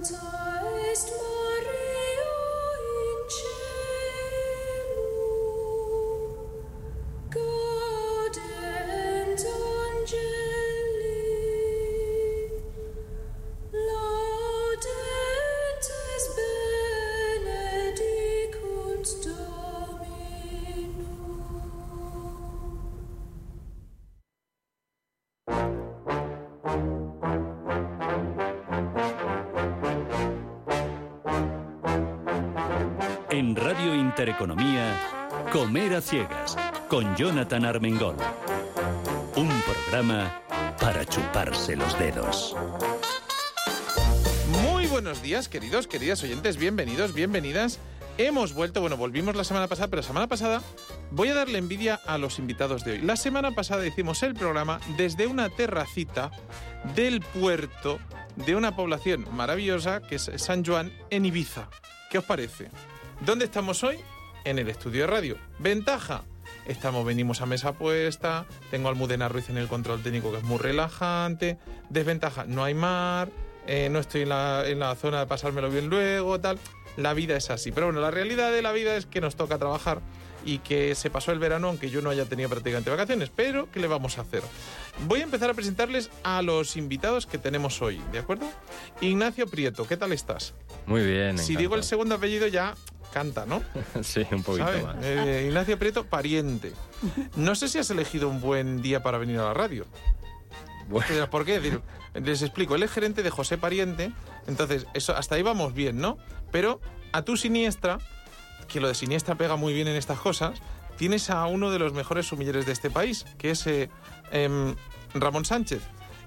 En Intereconomía, Comer a Ciegas, con Jonathan Armengol. Un programa para chuparse los dedos. Muy buenos días, queridos, queridas oyentes, bienvenidos, bienvenidas. Hemos vuelto, bueno, volvimos la semana pasada, pero la semana pasada voy a darle envidia a los invitados de hoy. La semana pasada hicimos el programa desde una terracita del puerto de una población maravillosa que es San Juan en Ibiza. ¿Qué os parece? ¿Dónde estamos hoy? En el estudio de radio. Ventaja. Estamos, venimos a mesa puesta, tengo a Almudena Ruiz en el control técnico que es muy relajante. Desventaja, no hay mar, eh, no estoy en la, en la zona de pasármelo bien luego, tal. La vida es así. Pero bueno, la realidad de la vida es que nos toca trabajar y que se pasó el verano aunque yo no haya tenido prácticamente vacaciones. Pero, ¿qué le vamos a hacer? Voy a empezar a presentarles a los invitados que tenemos hoy, ¿de acuerdo? Ignacio Prieto, ¿qué tal estás? Muy bien. Si digo el segundo apellido ya canta, ¿no? sí, un poquito ¿Sabe? más. Eh, Ignacio Prieto, pariente. No sé si has elegido un buen día para venir a la radio. Bueno, ¿Por qué? Es decir, les explico, él es gerente de José Pariente, entonces eso hasta ahí vamos bien, ¿no? Pero a tu siniestra, que lo de siniestra pega muy bien en estas cosas, tienes a uno de los mejores sumilleres de este país, que es eh, em, Ramón Sánchez,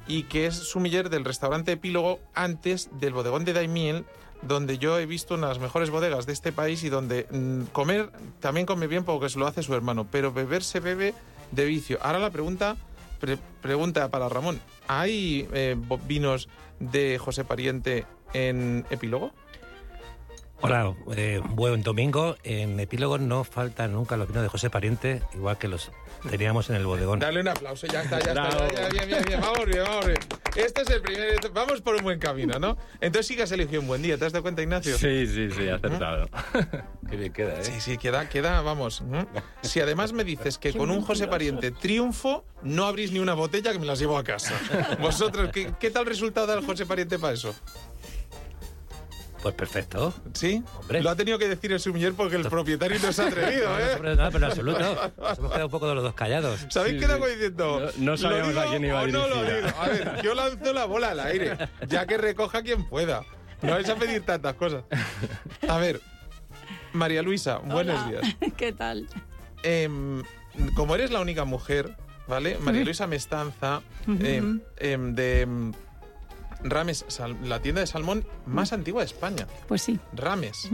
y que es sumiller del restaurante Epílogo antes del bodegón de Daimiel, donde yo he visto unas mejores bodegas de este país y donde mm, comer también come bien porque se lo hace su hermano, pero beber se bebe de vicio. Ahora la pregunta, pre- pregunta para Ramón, ¿hay eh, vinos de José Pariente en Epílogo? Hola, eh, buen domingo. En Epílogo no faltan nunca los vinos de José Pariente, igual que los teníamos en el bodegón. Dale un aplauso, ya está, ya está, ya, ya, bien, bien, bien, vamos bien, vamos bien. Este es el primer, vamos por un buen camino, ¿no? Entonces sí que has elegido un buen día, ¿te has dado cuenta, Ignacio? sí, sí, sí, acertado. Qué bien queda, ¿eh? Sí, sí, queda, queda, vamos. ¿eh? Si además me dices que con un José Pariente triunfo, no abrís ni una botella que me las llevo a casa. Vosotros, ¿qué, qué tal resultado da el José Pariente para eso? Pues perfecto. ¿Sí? Hombre. Lo ha tenido que decir el sumiller porque el propietario no se ha atrevido, No, no, ¿eh? nada, pero en absoluto. Nos hemos quedado un poco de los dos callados. ¿Sabéis Sí, qué hago diciendo? No- no ¿Lo sabíamos digo a quién iba o no lo digo? A ver, yo lanzo la bola al aire, ya que recoja quien pueda. No vais a pedir tantas cosas. A ver, María Luisa, buenos Hola. días. ¿Qué tal? Em, como eres la única mujer, ¿vale? María Luisa Mestanza, em, de Rames, la tienda de salmón más antigua de España. Pues sí. Rames.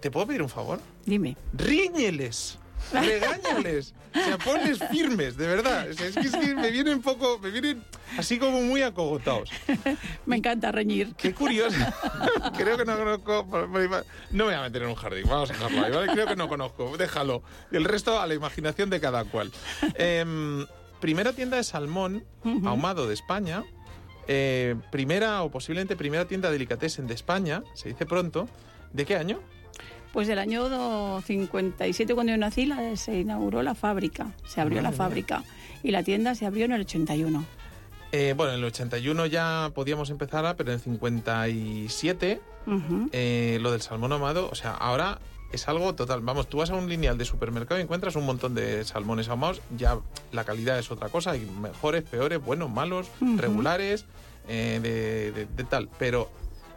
¿Te puedo pedir un favor? Dime. ríñeles, regáñales, o sea, ponles firmes, de verdad. O sea, es, que, es que me vienen un poco, me vienen así como muy acogotados. Me encanta reñir. Qué curioso. Creo que no conozco. No me voy a meter en un jardín, vamos a dejarlo ahí, ¿vale? Creo que no conozco, déjalo. El resto a la imaginación de cada cual. Em, primera tienda de salmón ahumado de España. Eh, primera o posiblemente primera tienda de delicatessen de España, se dice pronto. ¿De qué año? Pues del año do- 57, cuando yo nací, la- se inauguró la fábrica. Se abrió Madre la mía. fábrica. Y la tienda se abrió en el 81. Eh, bueno, en el 81 ya podíamos empezar, pero en el 57 Ujú. eh, lo del salmón ahumado, o sea, ahora es algo total. Vamos, tú vas a un lineal de supermercado y encuentras un montón de salmones ahumados, ya la calidad es otra cosa, hay mejores, peores, buenos, malos, regulares, eh, de, de- de tal. Pero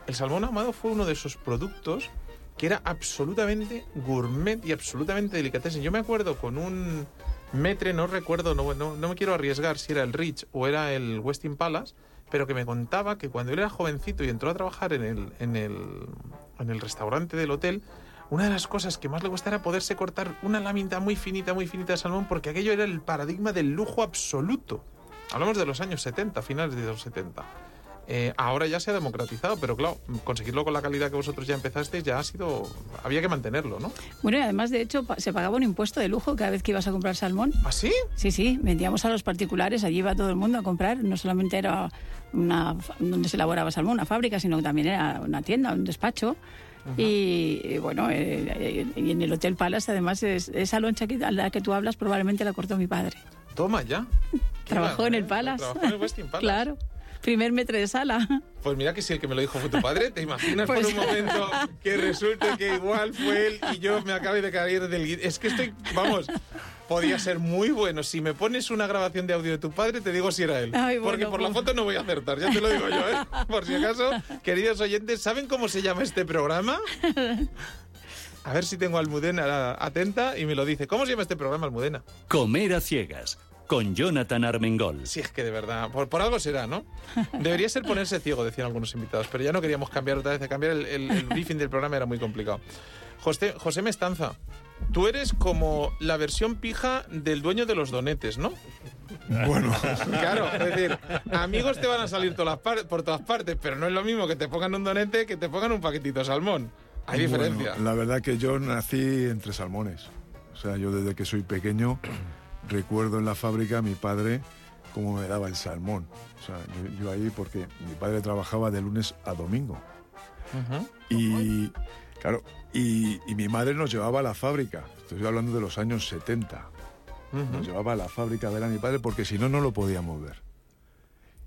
el salmón ahumado fue uno de esos productos que era absolutamente gourmet y absolutamente delicatessen. Yo me acuerdo con un metre, no recuerdo, no, no, no me quiero arriesgar si era el Rich o era el Westin Palace, pero que me contaba que cuando él era jovencito y entró a trabajar en el, en el, en el restaurante del hotel, una de las cosas que más le gustaba era poderse cortar una lámina muy finita, muy finita de salmón, porque aquello era el paradigma del lujo absoluto. Hablamos de los años 70, finales de los 70. Eh, ahora ya se ha democratizado, pero claro, conseguirlo con la calidad que vosotros ya empezasteis ya ha sido... Había que mantenerlo, ¿no? Bueno, y además, de hecho, se pagaba un impuesto de lujo cada vez que ibas a comprar salmón. ¿Ah, sí? Sí, sí, vendíamos a los particulares, allí iba todo el mundo a comprar, no solamente era una donde se elaboraba salmón, una fábrica, sino que también era una tienda, un despacho. Y eh, bueno, eh, eh, y en el Hotel Palace, además, es- esa loncha que, a la que tú hablas probablemente la cortó mi padre. Toma ya. Trabajó en el ¿eh? Palace. Trabajó en el Westin Palace. claro, primer metre de sala. Pues mira que si el que me lo dijo fue tu padre, ¿te imaginas Pues- por un momento que resulte que igual fue él y yo me acabe de caer del... Es que estoy, vamos, podía ser muy bueno. Si me pones una grabación de audio de tu padre, te digo si era él. Ay, Porque bueno, por la pues- foto no voy a acertar, ya te lo digo yo, ¿eh? Por si acaso, queridos oyentes, ¿saben cómo se llama este programa? A ver si tengo a Almudena atenta y me lo dice. ¿Cómo se llama este programa, Almudena? Comer a ciegas con Jonathan Armengol. Si es que de verdad, por, por algo será, ¿no? Debería ser ponerse ciego, decían algunos invitados, pero ya no queríamos cambiar otra vez, de cambiar el, el- el briefing del programa era muy complicado. José, José Mestanza, tú eres como la versión pija del dueño de los donetes, ¿no? Bueno, Claro, es decir, amigos te van a salir todas las por todas partes, pero no es lo mismo que te pongan un donete que te pongan un paquetito de salmón. Hay diferencia. la verdad que yo nací entre salmones. O sea, yo desde que soy pequeño recuerdo en la fábrica a mi padre cómo me daba el salmón. O sea, yo, yo ahí porque mi padre trabajaba de lunes a domingo. Y claro, y, y mi madre nos llevaba a la fábrica. Estoy hablando de los años 70. Ujú. Nos llevaba a la fábrica a ver a mi padre porque si no, no lo podíamos ver.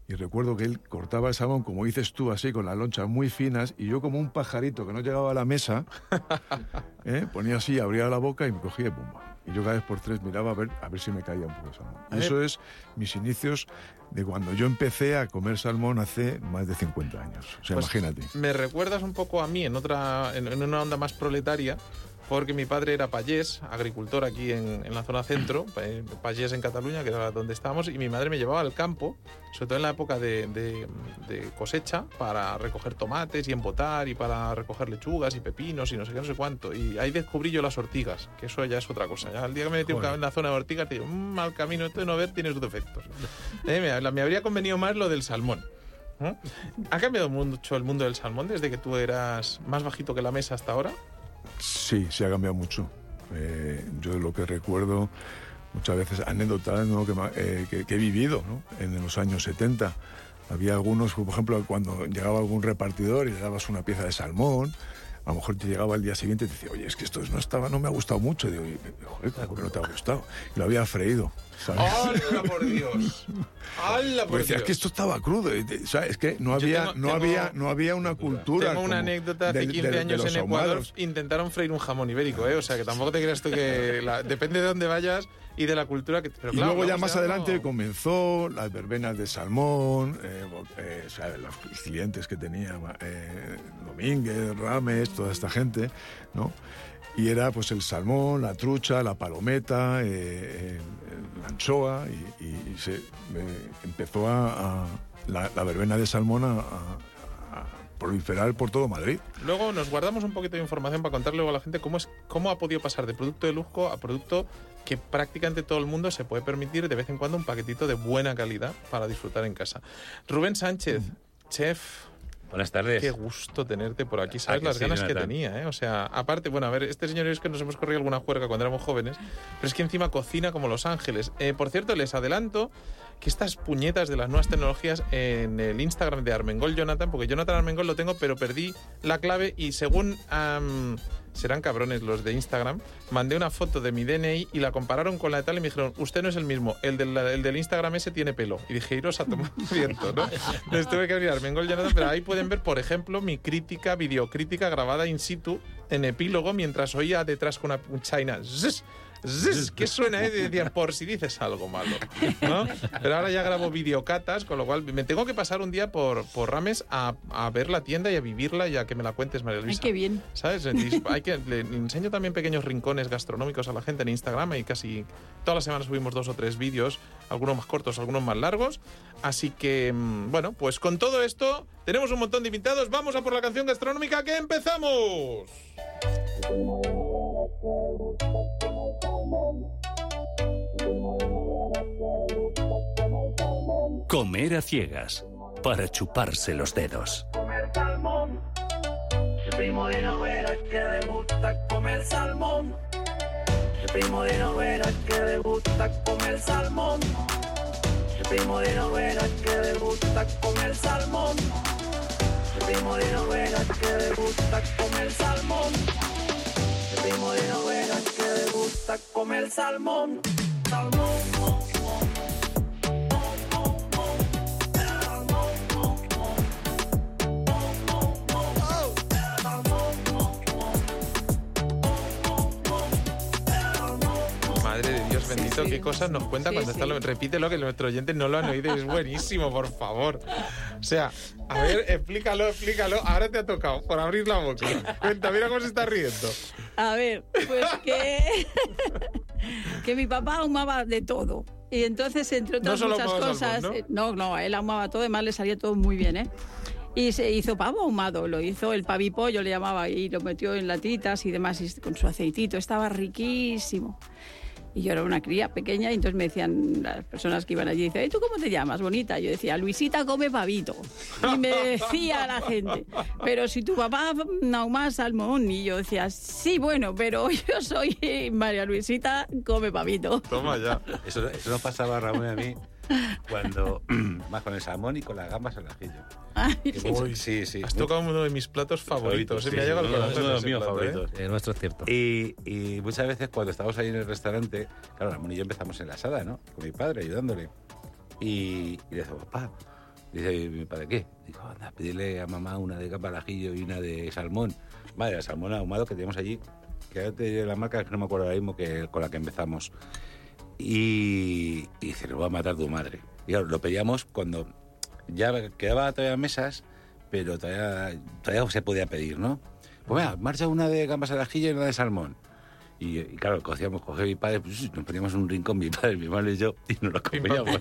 Y recuerdo que él cortaba el salmón, como dices tú, así, con las lonchas muy finas, y yo como un pajarito que no llegaba a la mesa, ¿eh? ponía así, abría la boca y me cogía y pumba. Y yo cada vez por tres miraba a ver, a ver si me caía un poco de salmón. Y eso es mis inicios de cuando yo empecé a comer salmón hace más de 50 años. O sea, Pues imagínate. Me recuerdas un poco a mí en otra, en, en una onda más proletaria, porque mi padre era payés, agricultor aquí en, en la zona centro, eh, payés en Cataluña, que era donde estábamos, y mi madre me llevaba al campo, sobre todo en la época de, de- de cosecha, para recoger tomates y embotar, y para recoger lechugas y pepinos y no sé qué, no sé cuánto. Y ahí descubrí yo las ortigas, que eso ya es otra cosa. Ya el día que me metí Joder. en la zona de ortigas, te digo, "Mm, mal camino, esto de no ver tiene sus defectos. Eh, me, me habría convenido más lo del salmón. ¿Eh? ¿Ha cambiado mucho el mundo del salmón desde que tú eras más bajito que la mesa hasta ahora? Sí, se ha cambiado mucho. Eh, yo lo que recuerdo muchas veces anécdotas ¿no? que, eh, he vivido en los años 70. Había algunos, por ejemplo, cuando llegaba algún repartidor y le dabas una pieza de salmón, a lo mejor te llegaba el día siguiente y te decía, oye, es que esto no estaba, no me ha gustado mucho. Y digo, "Y, joder, ¿cómo que no te ha gustado? Y lo había freído. ¿sabes? ¡Hala por Dios! ¡Hala por Pues decía, Dios! es que esto estaba crudo. o sea, es que no había, tengo- no, tengo- había, no había una cultura. Tengo una anécdota hace de- 15 de- de años los en Ecuador. ahumados. Intentaron freír un jamón ibérico, ¿eh? O sea, que tampoco te creas tú que... la- depende de dónde vayas y de la cultura que... Pero y claro, luego ya más adelante comenzó las verbenas de salmón, eh, eh, o sea, los clientes que tenía eh, Domínguez, Rames, toda esta gente, ¿no? Y era pues el salmón, la trucha, la palometa, eh, eh, la anchoa, y, y se eh, empezó a, a- la, la verbena de salmón a- a proliferar por todo Madrid. Luego nos guardamos un poquito de información para contarle luego a la gente cómo, es, cómo ha podido pasar de producto de lujo a producto que prácticamente todo el mundo se puede permitir de vez en cuando un paquetito de buena calidad para disfrutar en casa. Rubén Sánchez, chef, Buenas tardes. qué gusto tenerte por aquí. ¿Sabes las sí, ganas que tenía? ¿eh? O sea, aparte, bueno, a ver, este señor es que nos hemos corrido alguna juerga cuando éramos jóvenes, pero es que encima cocina como Los Ángeles. Eh, por cierto, les adelanto que estas puñetas de las nuevas tecnologías en el Instagram de Armengol Jonathan, porque Jonathan Armengol lo tengo, pero perdí la clave y según am, serán cabrones los de Instagram, mandé una foto de mi DNI y la compararon con la de tal y me dijeron, usted no es el mismo, el del, el del Instagram ese tiene pelo. Y dije, iros a tomar viento, ¿no? Les tuve que abrir Armengol Jonathan, pero ahí pueden ver, por ejemplo, mi crítica, videocrítica grabada in situ en epílogo mientras oía detrás con una un China. zzz, zzz, ¿Qué suena? Eh? Decían, por si dices algo malo. ¿no? Pero ahora ya grabo videocatas, con lo cual me tengo que pasar un día por, por Rames a, a ver la tienda y a vivirla y a que me la cuentes, María Ay, Luisa. qué bien. ¿Sabes? Hay que, le enseño también pequeños rincones gastronómicos a la gente en Instagram y casi todas las semanas subimos dos o tres vídeos, algunos más cortos, algunos más largos. Así que, mm, bueno, pues con todo esto tenemos un montón de invitados. Vamos a por la canción gastronómica que empezamos. Comer a ciegas. para chuparse los dedos. comer salmón. El primo de novela que le gusta comer salmón. El primo de novela que le gusta comer salmón. El primo de novela que le gusta comer salmón. El primo de novela que le gusta comer salmón. El primo de novela que le gusta comer salmón. Salmón. Bendito, qué cosas nos cuenta cuando está lo... Repítelo, que nuestros oyentes no lo han oído y es buenísimo, por favor. O sea, a ver, explícalo, explícalo. Ahora te ha tocado por abrir la boca. Cuenta, mira cómo se está riendo. A ver, pues que, que mi papá ahumaba de todo. Y entonces, entre No otras solo muchas cosas, salmón, eh, ¿no? no, él ahumaba todo, además le salía todo muy bien, ¿eh? Y se hizo pavo ahumado, lo hizo el pavipollo, le llamaba, y lo metió en latitas y demás, y con su aceitito, estaba riquísimo. Y yo era una cría pequeña y entonces me decían las personas que iban allí, dice, ¿y tú cómo te llamas, bonita? Yo decía, Luisita come pavito. Y me decía la gente, pero si tu papá ahumaba salmón. Y yo decía, sí, bueno, pero yo soy María Luisita come pavito. Toma ya. Eso, eso nos pasaba a Ramón y a mí cuando más con el salmón y con las gambas al ajillo. Mucho- sí, sí. Has tocado uno de mis platos favoritos. Sí, Se me ha llegado uno- de los míos plato, ¿eh? favoritos. Eh, nuestro es cierto. Y, y muchas veces cuando estábamos ahí en el restaurante, claro, Ramón y yo empezamos en la asada, ¿no? Con mi padre ayudándole. Y, y le decimos, papá, dice mi padre, ¿qué? Digo, anda, pedirle a mamá una de capa al ajillo y una de salmón. Vale, el salmón ahumado que teníamos allí, que ahora te diré la marca, que no me acuerdo ahora mismo que, con la que empezamos. Y, y dice, lo va a matar tu madre. Y claro, lo pedíamos cuando ya quedaba todavía mesas, pero todavía, todavía se podía pedir, ¿no? Pues venga, marcha una de gambas al ajillo y una de salmón. Y, y claro, cogíamos, cogía mi padre, pues, nos poníamos en un rincón, mi padre, mi madre y yo, y nos lo comíamos.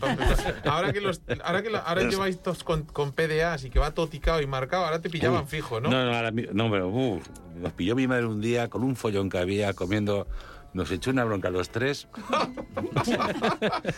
Ahora que, los, ahora que lo- ahora lleváis todos con, con PDAs y que va todo ticado y marcado, ahora te pillaban Uy, fijo, ¿no? No, no, ahora no, pero uf, nos pilló mi madre un día con un follón que había comiendo, nos echó una bronca a los tres.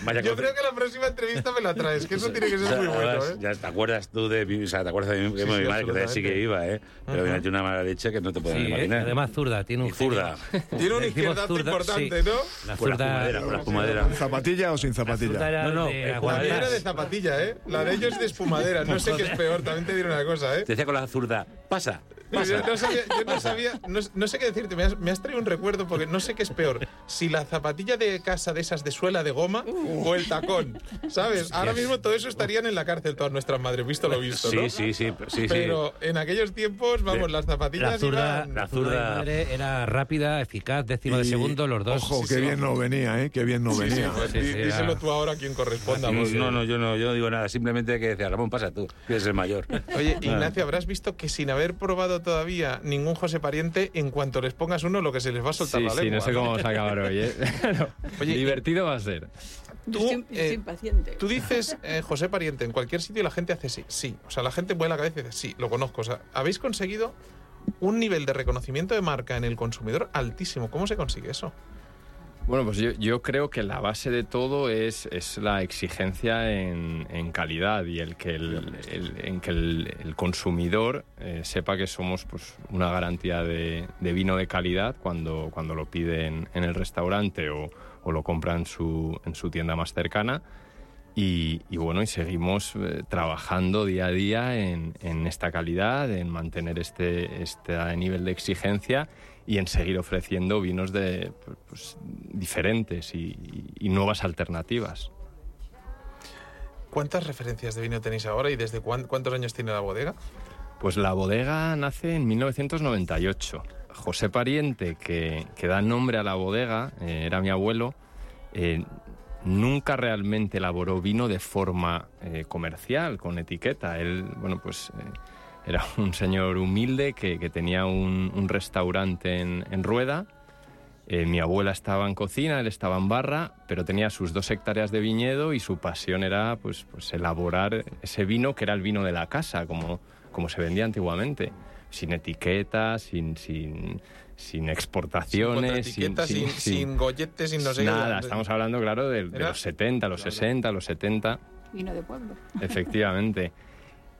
Vaya Yo creo que la próxima entrevista me la traes, que eso tiene que O ser sea, muy bueno, ¿eh? Ya te acuerdas tú de mi, o sea, te acuerdas de mi, de Sí, mi sí, madre, que todavía sí que iba, ¿eh? Pero me metió una mala leche que no te puedes Sí, eh, imaginar. además zurda, tiene un Y zurda. Tiene una izquierda zurda, importante, sí. ¿no? La zurda, fumadera, por la fumadera. ¿Con zapatilla o sin zapatilla? No, no, de eh, La Juan mía Además- era de zapatilla, ¿eh? La de ellos es de espumadera. No sé qué es peor, también te diré una cosa, ¿eh? Te decía con la zurda, pasa, pasa. Yo no sabía, yo no, sabía no, no sé qué decirte, me has, me has traído un recuerdo porque no sé qué es peor, si la zapatilla de casa de esas de suela de goma o el tacón, ¿sabes? Ahora mismo todo eso estarían en la cárcel todas nuestras madres, visto lo visto, ¿no? Sí, sí, sí, sí, sí. Pero en aquellos tiempos, vamos, las zapatillas La zurda, iban- la zurda de era rápida, eficaz, décima de Y, segundo, los dos. Ojo, Sí, qué sí. bien no venía, ¿eh? Qué bien no Sí, sí, venía. pues Sí, di- sí, díselo era- tú ahora a quien corresponda. No, porque- no, no, yo no, yo no digo nada. Simplemente que decía, Ramón, pasa tú, que eres el mayor. Oye. Ignacio, habrás visto que sin haber probado todavía ningún José Pariente, en cuanto les pongas uno, lo que se les va a soltar Sí, la sí, lengua. no sé cómo vamos a acabar hoy, ¿eh? No, Oye, y- divertido va a ser. Yo Tú, estoy, eh, impaciente. Tú dices eh, José Pariente en cualquier sitio y la gente hace sí, sí. O sea, la gente mueve la cabeza y dice sí, lo conozco. O sea, habéis conseguido un nivel de reconocimiento de marca en el consumidor altísimo. ¿Cómo se consigue eso? Bueno, pues yo, yo creo que la base de todo es, es la exigencia en, en calidad y el que el, el- en que el, el consumidor eh, sepa que somos pues, una garantía de, de vino de calidad cuando, cuando lo pide en, en el restaurante o, o lo compra en su, en su tienda más cercana. Y, y bueno, y seguimos eh, trabajando día a día en, en esta calidad, en mantener este, este nivel de exigencia y en seguir ofreciendo vinos de, pues, diferentes y, y nuevas alternativas. ¿Cuántas referencias de vino tenéis ahora y desde cuán- cuántos años tiene la bodega? Pues la bodega nace en 1998. José Pariente, que, que da nombre a la bodega, eh, era mi abuelo, eh, nunca realmente elaboró vino de forma eh, comercial, con etiqueta. Él, bueno, pues eh, era un señor humilde que, que tenía un, un restaurante en, en Rueda. Eh, mi abuela estaba en cocina, él estaba en barra, pero tenía sus dos hectáreas de viñedo y su pasión era pues, pues elaborar ese vino que era el vino de la casa, como, como se vendía antiguamente, sin etiquetas, sin, sin, sin exportaciones, Sin, contraetiquetas, sin, sin golletes, sin no sé qué. nada. Estamos hablando, claro, de, de los 70, los 60, los 70. Vino de pueblo. Efectivamente.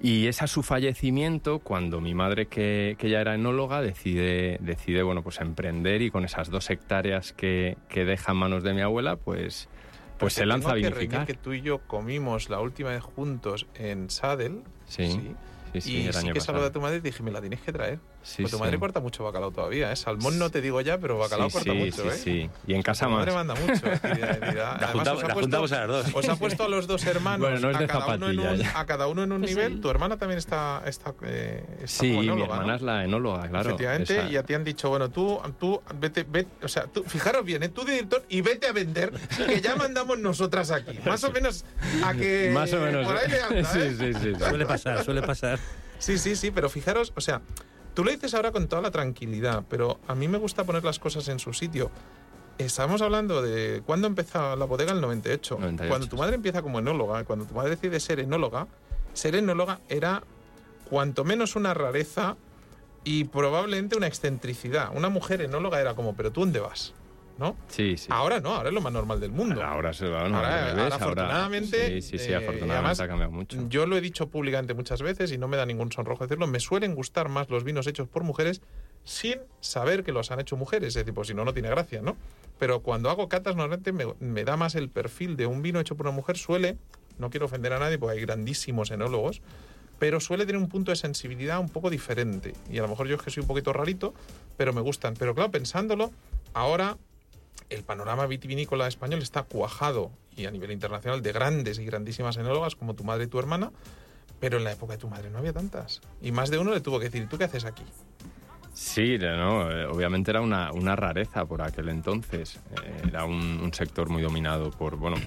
Y es a su fallecimiento cuando mi madre, que, que ya era enóloga, decide, decide bueno, pues emprender y con esas dos hectáreas que, que deja en manos de mi abuela, pues, pues se Te lanza a tengo que vinificar. reñir que tú y yo comimos la última vez juntos en Sadel. Sí, sí, sí, y el sí año que pasado. saludé a tu madre y dije, me la tienes que traer. Sí, Pues tu sí. madre corta mucho bacalao todavía, ¿eh? Salmón no te digo ya, pero bacalao Sí, corta sí, mucho, sí, ¿eh? sí. Y en casa Tu más. madre manda mucho. ¿eh? Dirá- dirá- Además, juntamos- os ha la puesto- juntamos a las dos. Os ha puesto a los dos hermanos, Bueno, no es de a, cada uno en un, a cada uno en un Pues nivel. el- Tu hermana también está, está, eh, está Sí, como mi enóloga, hermana ¿no? es la enóloga, claro. Efectivamente, esa- y a ti han dicho, bueno, tú, tú vete, vete, o sea, tú, fijaros bien, ¿eh? tú director y vete a vender, que ya mandamos nosotras aquí. Más o menos a que Más o menos. por ahí le anda, ¿eh? sí, sí, sí, sí. Suele pasar, suele pasar. Sí, sí, sí, pero fijaros, o sea, tú lo dices ahora con toda la tranquilidad, pero a mí me gusta poner las cosas en su sitio. Estamos hablando de cuándo empezó la bodega, el 98. 98, Cuando tu madre empieza como enóloga, cuando tu madre decide ser enóloga, ser enóloga era cuanto menos una rareza y probablemente una excentricidad. Una mujer enóloga era como, pero tú dónde vas, ¿no? Sí, sí. Ahora no, ahora es lo más normal del mundo. Ahora se va, no, Ahora- al revés, ahora, afortunadamente, Sí, sí, sí, eh, afortunadamente además, ha cambiado mucho. Yo lo he dicho públicamente muchas veces y no me da ningún sonrojo decirlo. Me suelen gustar más los vinos hechos por mujeres sin saber que los han hecho mujeres. Es decir, pues si no, no tiene gracia, ¿no? Pero cuando hago catas, normalmente me, me da más el perfil de un vino hecho por una mujer. Suele, no quiero ofender a nadie porque hay grandísimos enólogos, pero suele tener un punto de sensibilidad un poco diferente. Y a lo mejor yo es que soy un poquito rarito, pero me gustan. Pero claro, pensándolo, ahora el panorama vitivinícola español está cuajado y a nivel internacional de grandes y grandísimas enólogas como tu madre y tu hermana, pero en la época de tu madre no había tantas. Y más de uno le tuvo que decir, ¿tú qué haces aquí? Sí, no, eh, obviamente era una, una rareza por aquel entonces. Eh, Era un, sector muy dominado por, bueno,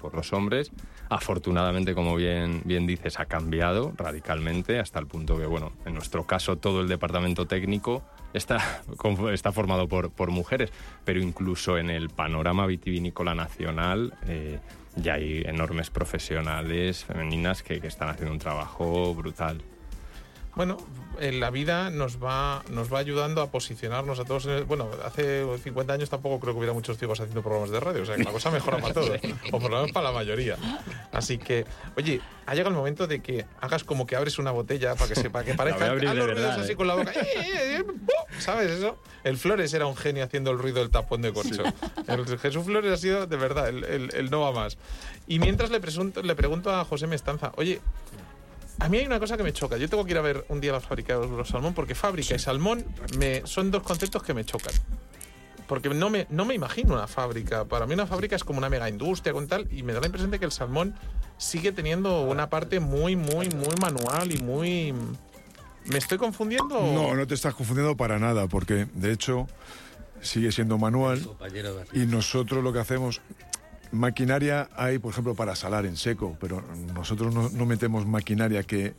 por los hombres. Afortunadamente, como bien, bien dices, ha cambiado radicalmente hasta el punto que, bueno, en nuestro caso todo el departamento técnico está, está formado por, por mujeres, pero incluso en el panorama vitivinícola nacional eh, ya hay enormes profesionales femeninas que, que están haciendo un trabajo brutal. Bueno, en la vida nos va, nos va ayudando a posicionarnos a todos. en el- bueno, hace 50 años tampoco creo que hubiera muchos ciegos haciendo programas de radio, o sea que la cosa mejora para todos, o por lo menos para la mayoría. Así que, oye, ha llegado el momento de que hagas como que abres una botella para que sepa que parezca. haz los ruidos verdad, así eh. con la boca. ¡Eh, eh. ¿Sabes eso? El Flores era un genio haciendo el ruido del tapón de corcho. El Jesús Flores ha sido, de verdad, el, el- el no va más. Y mientras le, presunto- le pregunto a José Mestanza, oye, a mí hay una cosa que me choca. Yo tengo que ir a ver un día la fábrica de los salmón porque fábrica y salmón me, son dos conceptos que me chocan. Porque no me, no me imagino una fábrica. Para mí una fábrica es como una mega industria con tal y me da la impresión de que el salmón sigue teniendo una parte muy, muy, muy manual y muy... ¿Me estoy confundiendo? No, no te estás confundiendo para nada, porque de hecho sigue siendo manual y nosotros lo que hacemos, maquinaria hay, por ejemplo, para salar en seco, pero nosotros no, no metemos maquinaria que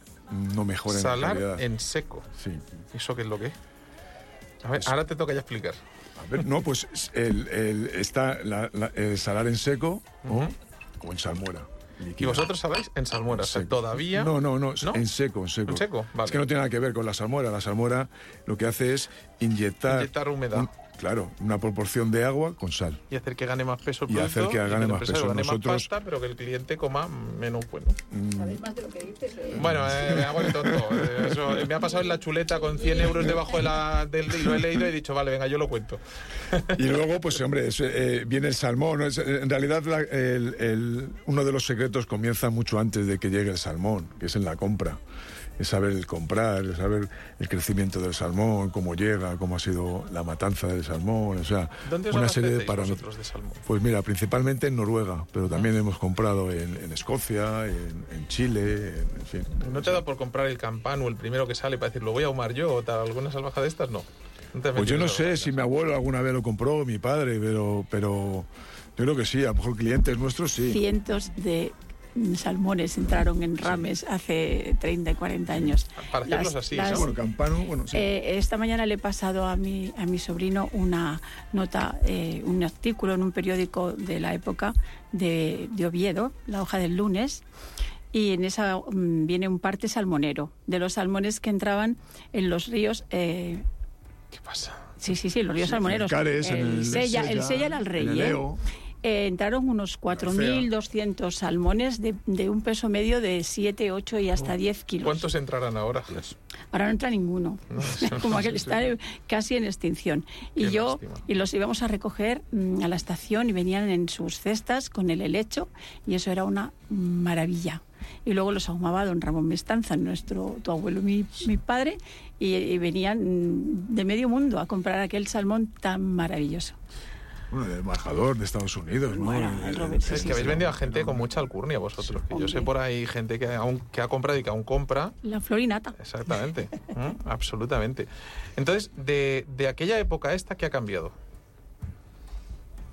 no mejore la Salar calidad. en seco. Sí. ¿Eso qué es lo que es? A ver, ahora te toca ya explicar. A ver, no, pues el, el- está la- la- el salar en seco o- o en salmuera. Y líquida. vosotros sabéis en salmuera. O sea, Seco. todavía... No, no, no, ¿No? en seco, en seco. ¿En seco? Vale. Es que no tiene nada que ver con la salmuera. La salmuera lo que hace es inyectar, Inyectar humedad. un- claro, una proporción de agua con sal. y hacer que gane más peso el Y producto hacer que gane más peso. gane Nosotros- más pasta, pero que el cliente coma menos bueno. Mm, más de lo que dices. eh. Bueno, eh, me hago el tonto. Eso, me ha pasado en la chuleta con 100 euros debajo de la, del y lo he leído y he dicho, vale, venga, yo lo cuento. Y luego, pues hombre, es, eh, viene el salmón. eh, en realidad, la- el- el- uno de los secretos comienza mucho antes de que llegue el salmón, que es en la compra. Es saber el comprar, es saber el crecimiento del salmón, cómo llega, cómo ha sido la matanza del salmón, o sea, ¿Dónde os una serie de parámetros. de salmón? Pues mira, principalmente en Noruega, pero también hemos comprado en, en Escocia, en, en Chile, en, en fin. ¿No te ha dado por comprar el campano, el primero que sale, para decir, lo voy a ahumar yo o tal? ¿Alguna salvaja de estas? No. ¿No te has Pues yo no sé si mi abuelo alguna vez lo compró, mi padre, pero, pero yo creo que sí, a lo mejor clientes nuestros sí. Cientos de salmones entraron en rames hace 30 y 40 años. Para hacerlos así. Bueno, campano, bueno, sí. Eh, esta mañana le he pasado a mi, a mi sobrino una nota, eh, un artículo en un periódico de la época de, de Oviedo, la hoja del lunes, y en esa mm, viene un parte salmonero, de los salmones que entraban en los ríos. eh, ¿Qué pasa? sí, sí, sí, los ríos salmoneros. en Cares, el Sella, el Sella, era el rey, el ¿eh? Eh, entraron unos 4.200 salmones de, de un peso medio de 7, 8 y hasta 10 kilos. ¿Cuántos entrarán ahora? Ahora no entra ninguno. Como aquel está casi en extinción. Y Qué yo, lástima. y los íbamos a recoger mm, a la estación y venían en sus cestas con el helecho y eso era una maravilla. Y luego los ahumaba don Ramón Mestanza, nuestro, tu abuelo, mi, mi padre, y, y venían de medio mundo a comprar aquel salmón tan maravilloso. Bueno, el embajador de Estados Unidos, ¿no? Bueno, Robert, sí, Es sí, que habéis sí. vendido a gente con mucha alcurnia vosotros, que yo sé por ahí gente que, aún, que ha comprado y que aún compra. La florinata. Exactamente, ¿Mm? absolutamente. Entonces, de, de aquella época a esta, ¿qué ha cambiado?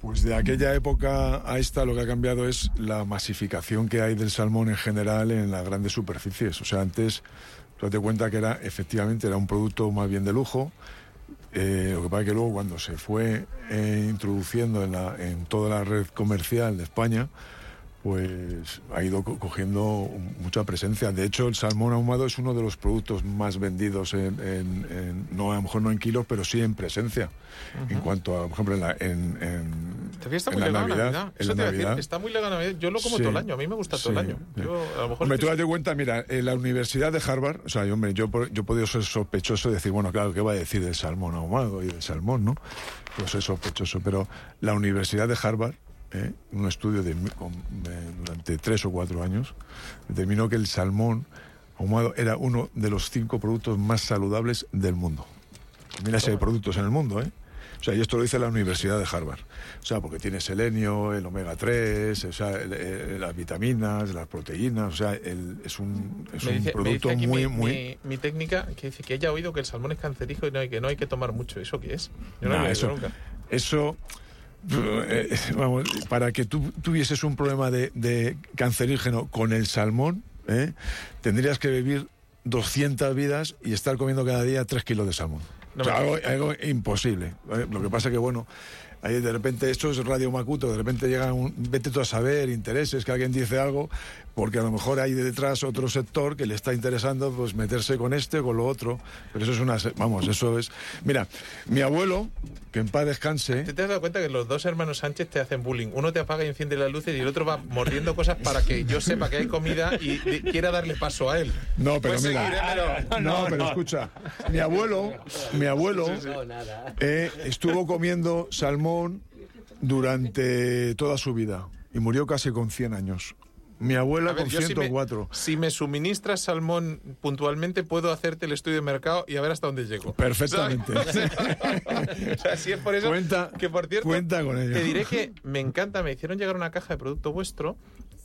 Pues de aquella época a esta lo que ha cambiado es la masificación que hay del salmón en general en las grandes superficies. O sea, antes, tú date cuenta que era efectivamente era un producto más bien de lujo. Eh, lo que pasa es que luego cuando se fue eh, introduciendo en, toda la red comercial de España, pues ha ido co- cogiendo mucha presencia. De hecho, el salmón ahumado es uno de los productos más vendidos, en, en- en- no a lo mejor no en kilos, pero sí en presencia. En cuanto a, por ejemplo, en la, en, está muy la legal Navidad. Navidad. Eso te a decir, Navidad. está muy legal Navidad. Yo lo como Sí. todo el año, a mí me gusta todo el año. Yo, a lo mejor Hombre, tú estoy- date cuenta, mira, en la Universidad de Harvard, o sea, yo, hombre, yo, yo he podido ser sospechoso de decir, bueno, claro, ¿qué va a decir del salmón ahumado y del salmón, no? Pues es sospechoso, pero la Universidad de Harvard, ¿eh? un estudio de, con- de- durante tres o cuatro años, determinó que el salmón ahumado era uno de los cinco productos más saludables del mundo. Mira si hay productos en el mundo, ¿eh? O sea, y esto lo dice la Universidad de Harvard. O sea, porque tiene selenio, el omega 3, o sea, el- el- las vitaminas, las proteínas, o sea, el- es un, es un dice, producto muy, mi, muy... mi- mi técnica que dice que ella ha oído que el salmón es cancerígeno y que no hay que tomar mucho. ¿Eso qué es? Yo no Nah, lo he eso, nunca. eso, eh, vamos, para que tú tuvieses un problema de, de cancerígeno con el salmón, ¿eh? tendrías que vivir 200 vidas y estar comiendo cada día 3 kilos de salmón. No O sea, algo, algo imposible. ¿eh? Lo que pasa que, bueno, ahí de repente, esto es Radio Macuto, de repente llega un, vete tú a saber, intereses, que alguien dice algo, porque a lo mejor hay detrás otro sector que le está interesando pues meterse con este o con lo otro. Pero eso es una, vamos, eso es... Mira, mi abuelo, que en paz descanse... ¿Te, te has dado cuenta que los dos hermanos Sánchez te hacen bullying? Uno te apaga y enciende las luces y el otro va mordiendo cosas para que yo sepa que hay comida y de- quiera darle paso a él. No, pero Puedes mira. No, pero escucha. Mi abuelo, mi abuelo eh, estuvo comiendo salmón durante toda su vida y murió casi con 100 años. Mi abuela ver, con yo si me- 104. Si me, suministras salmón puntualmente, puedo hacerte el estudio de mercado y a ver hasta dónde llego. Perfectamente. O sea, si es por eso Cuenta- que, por cierto, cuenta con ello. te diré que me encanta, me hicieron llegar una caja de producto vuestro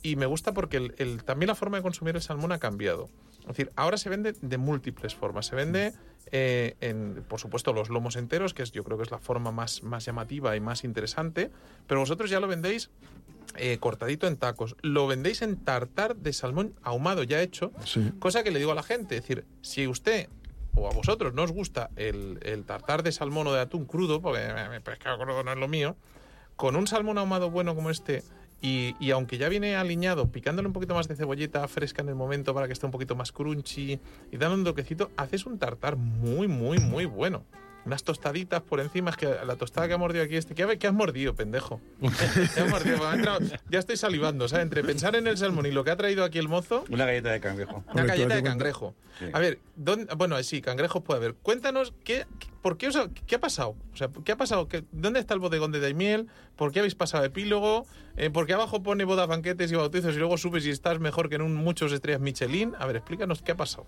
y me gusta porque el- el- también la forma de consumir el salmón ha cambiado. Es decir, ahora se vende de múltiples formas. Se vende, eh, en, por supuesto, los lomos enteros, que es, yo creo que es la forma más, más llamativa y más interesante, pero vosotros ya lo vendéis eh, cortadito en tacos. Lo vendéis en tartar de salmón ahumado ya hecho, Sí. cosa que le digo a la gente. Es decir, si usted o a vosotros no os gusta el, el tartar de salmón o de atún crudo, porque el pescado crudo no es lo mío, con un salmón ahumado bueno como este, y, aunque ya viene aliñado, picándole un poquito más de cebolleta fresca en el momento para que esté un poquito más crunchy y dándole un toquecito, haces un tartar muy, muy, muy bueno. Unas tostaditas por encima, es que la tostada que ha mordido aquí este, ¿qué, ha- qué has mordido, pendejo? ¿Qué has mordido? Me ha entrado- ya estoy salivando, ¿sabes? Entre pensar en el salmón y lo que ha traído aquí el mozo, Una galleta de cangrejo. una galleta de cangrejo. Sí. A ver, ¿dónde- bueno, sí, cangrejos puede haber. Cuéntanos, ¿qué, qué- por qué, os ha, ¿qué ha pasado? O sea, ¿qué ha pasado? ¿Qué- ¿Dónde está el bodegón de Daimiel? ¿Por qué habéis pasado epílogo? Eh, ¿Por qué abajo pone bodas, banquetes y bautizos y luego subes y estás mejor que en un muchos estrellas Michelin? A ver, explícanos qué ha pasado.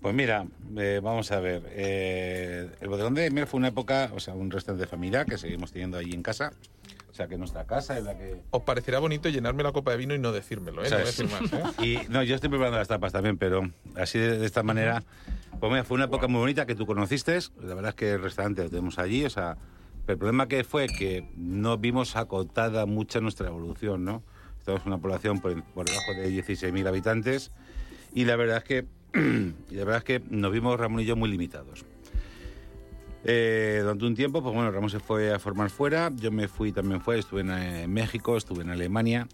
Pues mira, eh, vamos a ver. eh, el bodegón de Miel fue una época, o sea, un restaurante de familia que seguimos teniendo allí en casa. O sea, que nuestra casa es la que... Os parecerá bonito llenarme la copa de vino y no decírmelo, ¿eh? No voy a ¿Sabes? decir más, ¿eh? Y no, yo estoy preparando las tapas también, pero así de, de esta manera, pues mira, fue una época muy bonita que tú conociste. La verdad es que el restaurante lo tenemos allí, o sea, pero el problema que fue que no vimos acotada mucha nuestra evolución, ¿no? Estamos en una población por, por debajo de 16.000 habitantes y la verdad es que y la verdad es que nos vimos Ramón y yo muy limitados. Eh, durante un tiempo, pues bueno, Ramón se fue a formar fuera, yo me fui también fuera, estuve en, eh, México, estuve en Alemania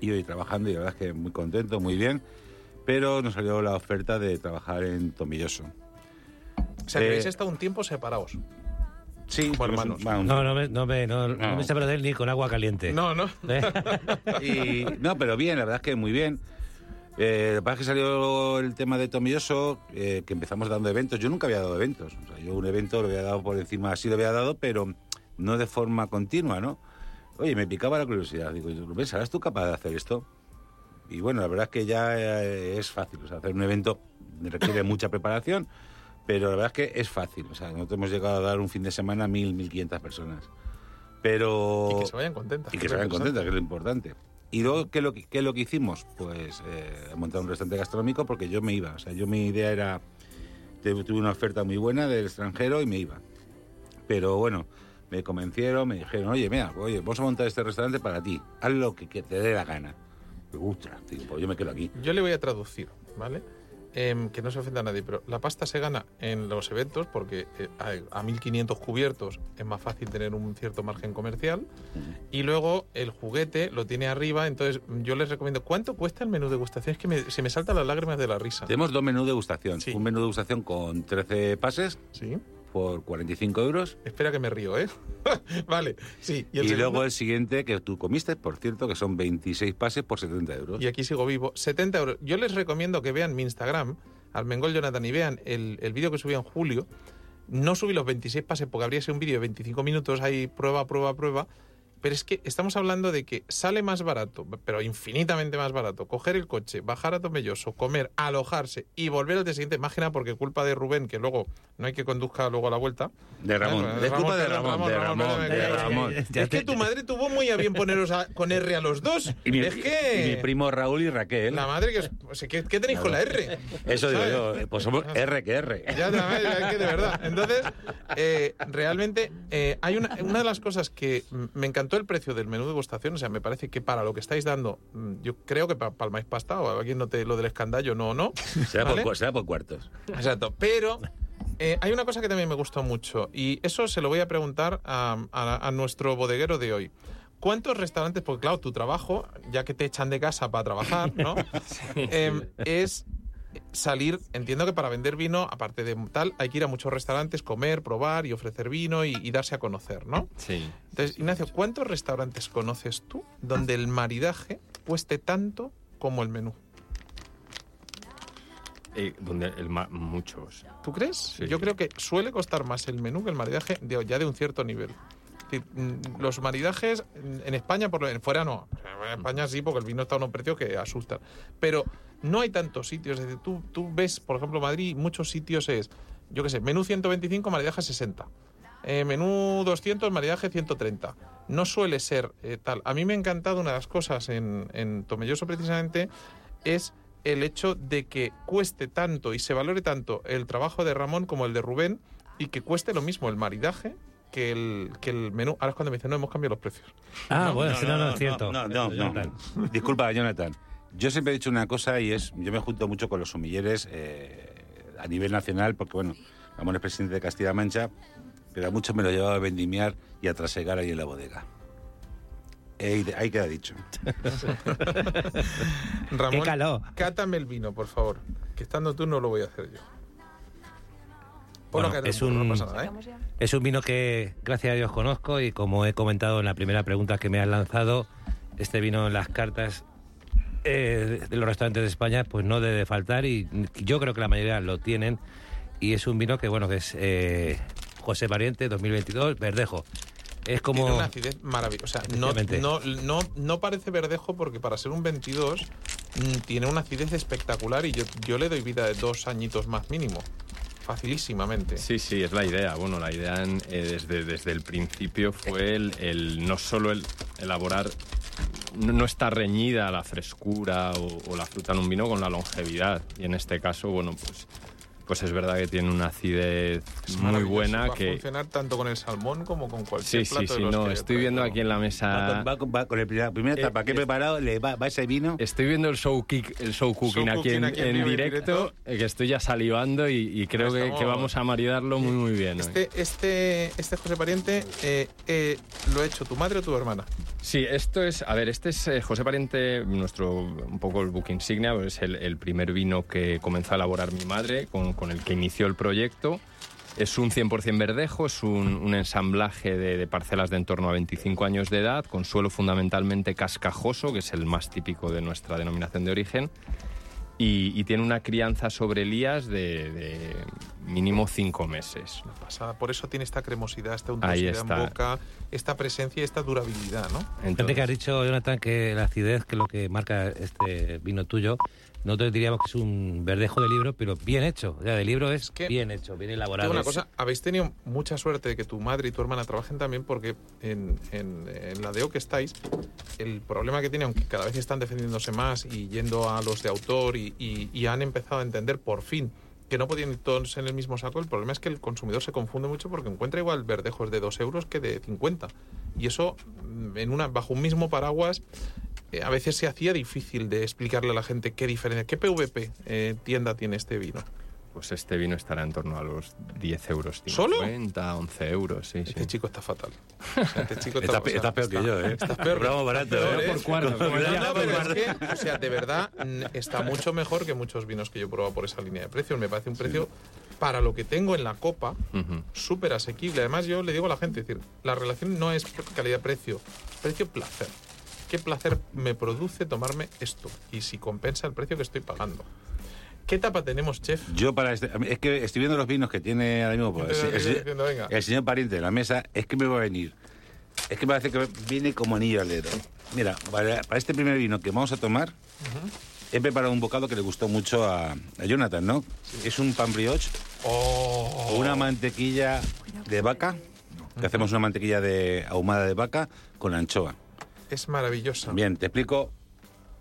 y hoy trabajando y la verdad es que muy contento, muy bien, pero nos salió la oferta de trabajar en Tomilloso. O sea, que Eh, habéis estado un tiempo separados. Sí, como hermanos. No, no me, no me, no, no No. me separo de él ni con agua caliente. No, no. ¿Eh? Y, no, pero bien, la verdad es que muy bien. Eh, lo que pasa es que salió el tema de Tomilloso, eh, que empezamos dando eventos. Yo nunca había dado eventos. O sea, yo un evento lo había dado por encima, sí lo había dado, pero no de forma continua, ¿no? Oye, me picaba la curiosidad. Digo, Rubén, ¿serás tú capaz de hacer esto? Y bueno, la verdad es que ya eh, es fácil. O sea, hacer un evento requiere mucha preparación, pero la verdad es que es fácil. O sea, nosotros hemos llegado a dar un fin de semana a mil, mil quinientas personas. Pero... Y que se vayan contentas. Y que se vayan contentas, que es lo importante. Y luego, ¿qué lo qué es lo que hicimos? Pues eh, montar un restaurante gastronómico porque yo me iba. O sea, yo mi idea era... Tuve una oferta muy buena del extranjero y me iba. Pero bueno, me convencieron, me dijeron, oye, mira, oye, vamos a montar este restaurante para ti. Haz lo que, te dé la gana. Me gusta, pues yo me quedo aquí. Yo le voy a traducir, ¿vale? Em, que no se ofenda a nadie, pero la pasta se gana en los eventos porque eh, a, a 1500 cubiertos es más fácil tener un cierto margen comercial y luego el juguete lo tiene arriba, entonces yo les recomiendo, ¿cuánto cuesta el menú de degustación? Es que me- se me saltan las lágrimas de la risa. Tenemos dos menús de degustación. Sí. Un menú de degustación con 13 pases Sí, por 45 euros. espera que me río, ¿eh? vale, sí. Y, el luego el siguiente que tú comiste, por cierto, que son 26 pases por 70 euros. y aquí sigo vivo, 70 euros. Yo les recomiendo que vean mi Instagram, Almengol Jonathan, y vean el, el vídeo que subí en julio. No subí los 26 pases porque habría sido un vídeo de 25 minutos ahí, prueba, prueba, prueba. Pero es que estamos hablando de que sale más barato, pero infinitamente más barato, coger el coche, bajar a Tomelloso, comer, alojarse y volver al día siguiente. Imagina, porque culpa de Rubén, que luego no hay que conduzca luego a la vuelta. De Ramón. Ah, Es culpa de perdón, Ramón, de Ramón, de. Ramón. Es que tu madre tuvo muy a bien poneros a- con R a los dos. Y mi, es que... y mi primo Raúl y Raquel. La madre que o sea, ¿qué, qué tenéis con la R? Eso digo ¿Sabes? yo, eh, pues somos R que R. Ya, ya, es que de verdad. Entonces, eh, realmente eh, hay una, una de las cosas que me encantó el precio del menú de degustación. O sea, me parece que para lo que estáis dando, mm, yo creo que pa- palmáis pasta o alguien note lo del escandallo, no, no. Será, ¿vale? por, será por cuartos. Exacto. Pero eh, hay una cosa que también me gustó mucho y eso se lo voy a preguntar a, a- a nuestro bodeguero de hoy. ¿Cuántos restaurantes, porque claro, tu trabajo, ya que te echan de casa para trabajar, ¿no? Em, es salir, entiendo que para vender vino, aparte de tal, hay que ir a muchos restaurantes, comer, probar y ofrecer vino y, y darse a conocer, ¿no? Sí. Entonces, Ignacio, ¿cuántos restaurantes conoces tú donde el maridaje cueste tanto como el menú? Eh, donde el muchos. ¿Tú crees? Sí. Yo creo que suele costar más el menú que el maridaje de- ya de un cierto nivel. Mm, los maridajes en España, por fuera no. En España sí, porque el vino está a unos precios que asustan. Pero no hay tantos sitios. Es decir, tú, tú ves, por ejemplo, Madrid, muchos sitios es, yo qué sé, menú 125, maridaje 60. Eh, menú 200, maridaje 130. No suele ser eh, tal. A mí me ha encantado una de las cosas en, en Tomelloso precisamente es el hecho de que cueste tanto y se valore tanto el trabajo de Ramón como el de Rubén y que cueste lo mismo el maridaje que el, que el menú. Ahora es cuando me dicen, no, hemos cambiado los precios. Ah, bueno, sí, no, no, es cierto. No, no, no. Jonathan. Disculpa, Jonathan. Yo siempre he dicho una cosa y es, yo me junto mucho con los sumilleres eh, a nivel nacional, porque bueno, Ramón es presidente de Castilla-La Mancha, pero a muchos me lo llevaba a vendimiar y a trasegar ahí en la bodega. Ahí, ahí queda dicho. Ramón, ¡Qué calor! cátame el vino, por favor. Que estando tú no lo voy a hacer yo. Ponlo Bueno, que es no un- pasa nada, ¿eh? Es un vino que, gracias a Dios, conozco y como he comentado en la primera pregunta que me has lanzado, este vino en las cartas eh, de los restaurantes de España pues no debe faltar y yo creo que la mayoría lo tienen y es un vino que, bueno, que es eh, José Pariente 2022, Verdejo. Es como... Tiene una acidez maravillosa. O sea, no, no, no, no parece verdejo porque para ser un 22 mm, tiene una acidez espectacular y yo, yo le doy vida de dos añitos más mínimo. Facilísimamente. Sí, sí, es la idea. Bueno, la idea eh, desde, desde el principio fue el, no solo el elaborar, no, no está reñida la frescura o, o la fruta en un vino con la longevidad. Y en este caso, bueno, pues, pues es verdad que tiene una acidez Es muy buena Va a que... funcionar tanto con el salmón como con cualquier Sí, plato sí, de sí, los no, estoy traigo. viendo aquí en la Va mesa... con, va con- va con el primera, primera Eh, etapa que he preparado, le va, va ese vino. Estoy viendo el show, kick, el show cooking, Show aquí, en, cooking aquí en en en directo, directo. eh, que estoy ya salivando y, y creo que, que vamos a maridarlo muy, muy bien. hoy. Este, este, este José Pariente, eh, eh, ¿lo ha hecho tu madre o tu hermana? Sí, esto es, a ver, este es eh, José Pariente, nuestro, un poco el book insignia, pues es el, el primer vino que comenzó a elaborar mi madre, con, con el que inició el proyecto. Es un 100% verdejo, es un, un ensamblaje de, de parcelas de en torno a 25 años de edad, con suelo fundamentalmente cascajoso, que es el más típico de nuestra denominación de origen, y, y tiene una crianza sobre lías de, de mínimo 5 meses. Pasada. Por eso tiene esta cremosidad, esta untuosidad en boca, esta presencia y esta durabilidad, ¿no? Fíjate Entonces- que has dicho, Jonathan, que la acidez, que es lo que marca este vino tuyo, nosotros diríamos que es un verdejo de libro, pero bien hecho. O sea, de libro es, que- bien hecho, bien elaborado. Una cosa, habéis tenido mucha suerte de que tu madre y tu hermana trabajen también porque en, en- en la DEO que estáis, el problema que tiene, aunque cada vez están defendiéndose más y yendo a los de autor y, y- y han empezado a entender por fin que no podían ir todos en el mismo saco, el problema es que el consumidor se confunde mucho porque encuentra igual verdejos de 2 euros que de 50. Y eso, en una, bajo un mismo paraguas, eh, a veces se hacía difícil de explicarle a la gente qué diferencia, qué PVP eh, tienda tiene este vino. Pues este vino estará en torno a los 10 euros. ¿Solo? 50, 11 euros, sí, sí. Este chico está fatal. O sea, Este chico Estás o sea, estás peor que yo, ¿eh? Estás peor. Compramos barato, peor, ¿eh? ¿eh? Por cuarto, No, no, pero es que, o sea, de verdad está mucho mejor que muchos vinos que yo he probado por esa línea de precios. Me parece un precio para lo que tengo en la copa Ujú. súper asequible. Además, yo le digo a la gente, es decir, la relación no es calidad-precio, precio-placer. ¿Qué placer me produce tomarme esto? Y si compensa el precio que estoy pagando. ¿Qué tapa tenemos, chef? Yo para este, es que estoy viendo los vinos que tiene ahora mismo pues, el, diciendo, venga. el señor pariente de la mesa, es que me va a venir. Es que me parece que viene como anillo al dedo. Mira, para, para este primer vino que vamos a tomar, he preparado un bocado que le gustó mucho a, a Jonathan, ¿no? Es un pan brioche Oh, o una mantequilla de vaca, que hacemos una mantequilla de ahumada de vaca con anchoa. Es maravillosa. Bien, te explico.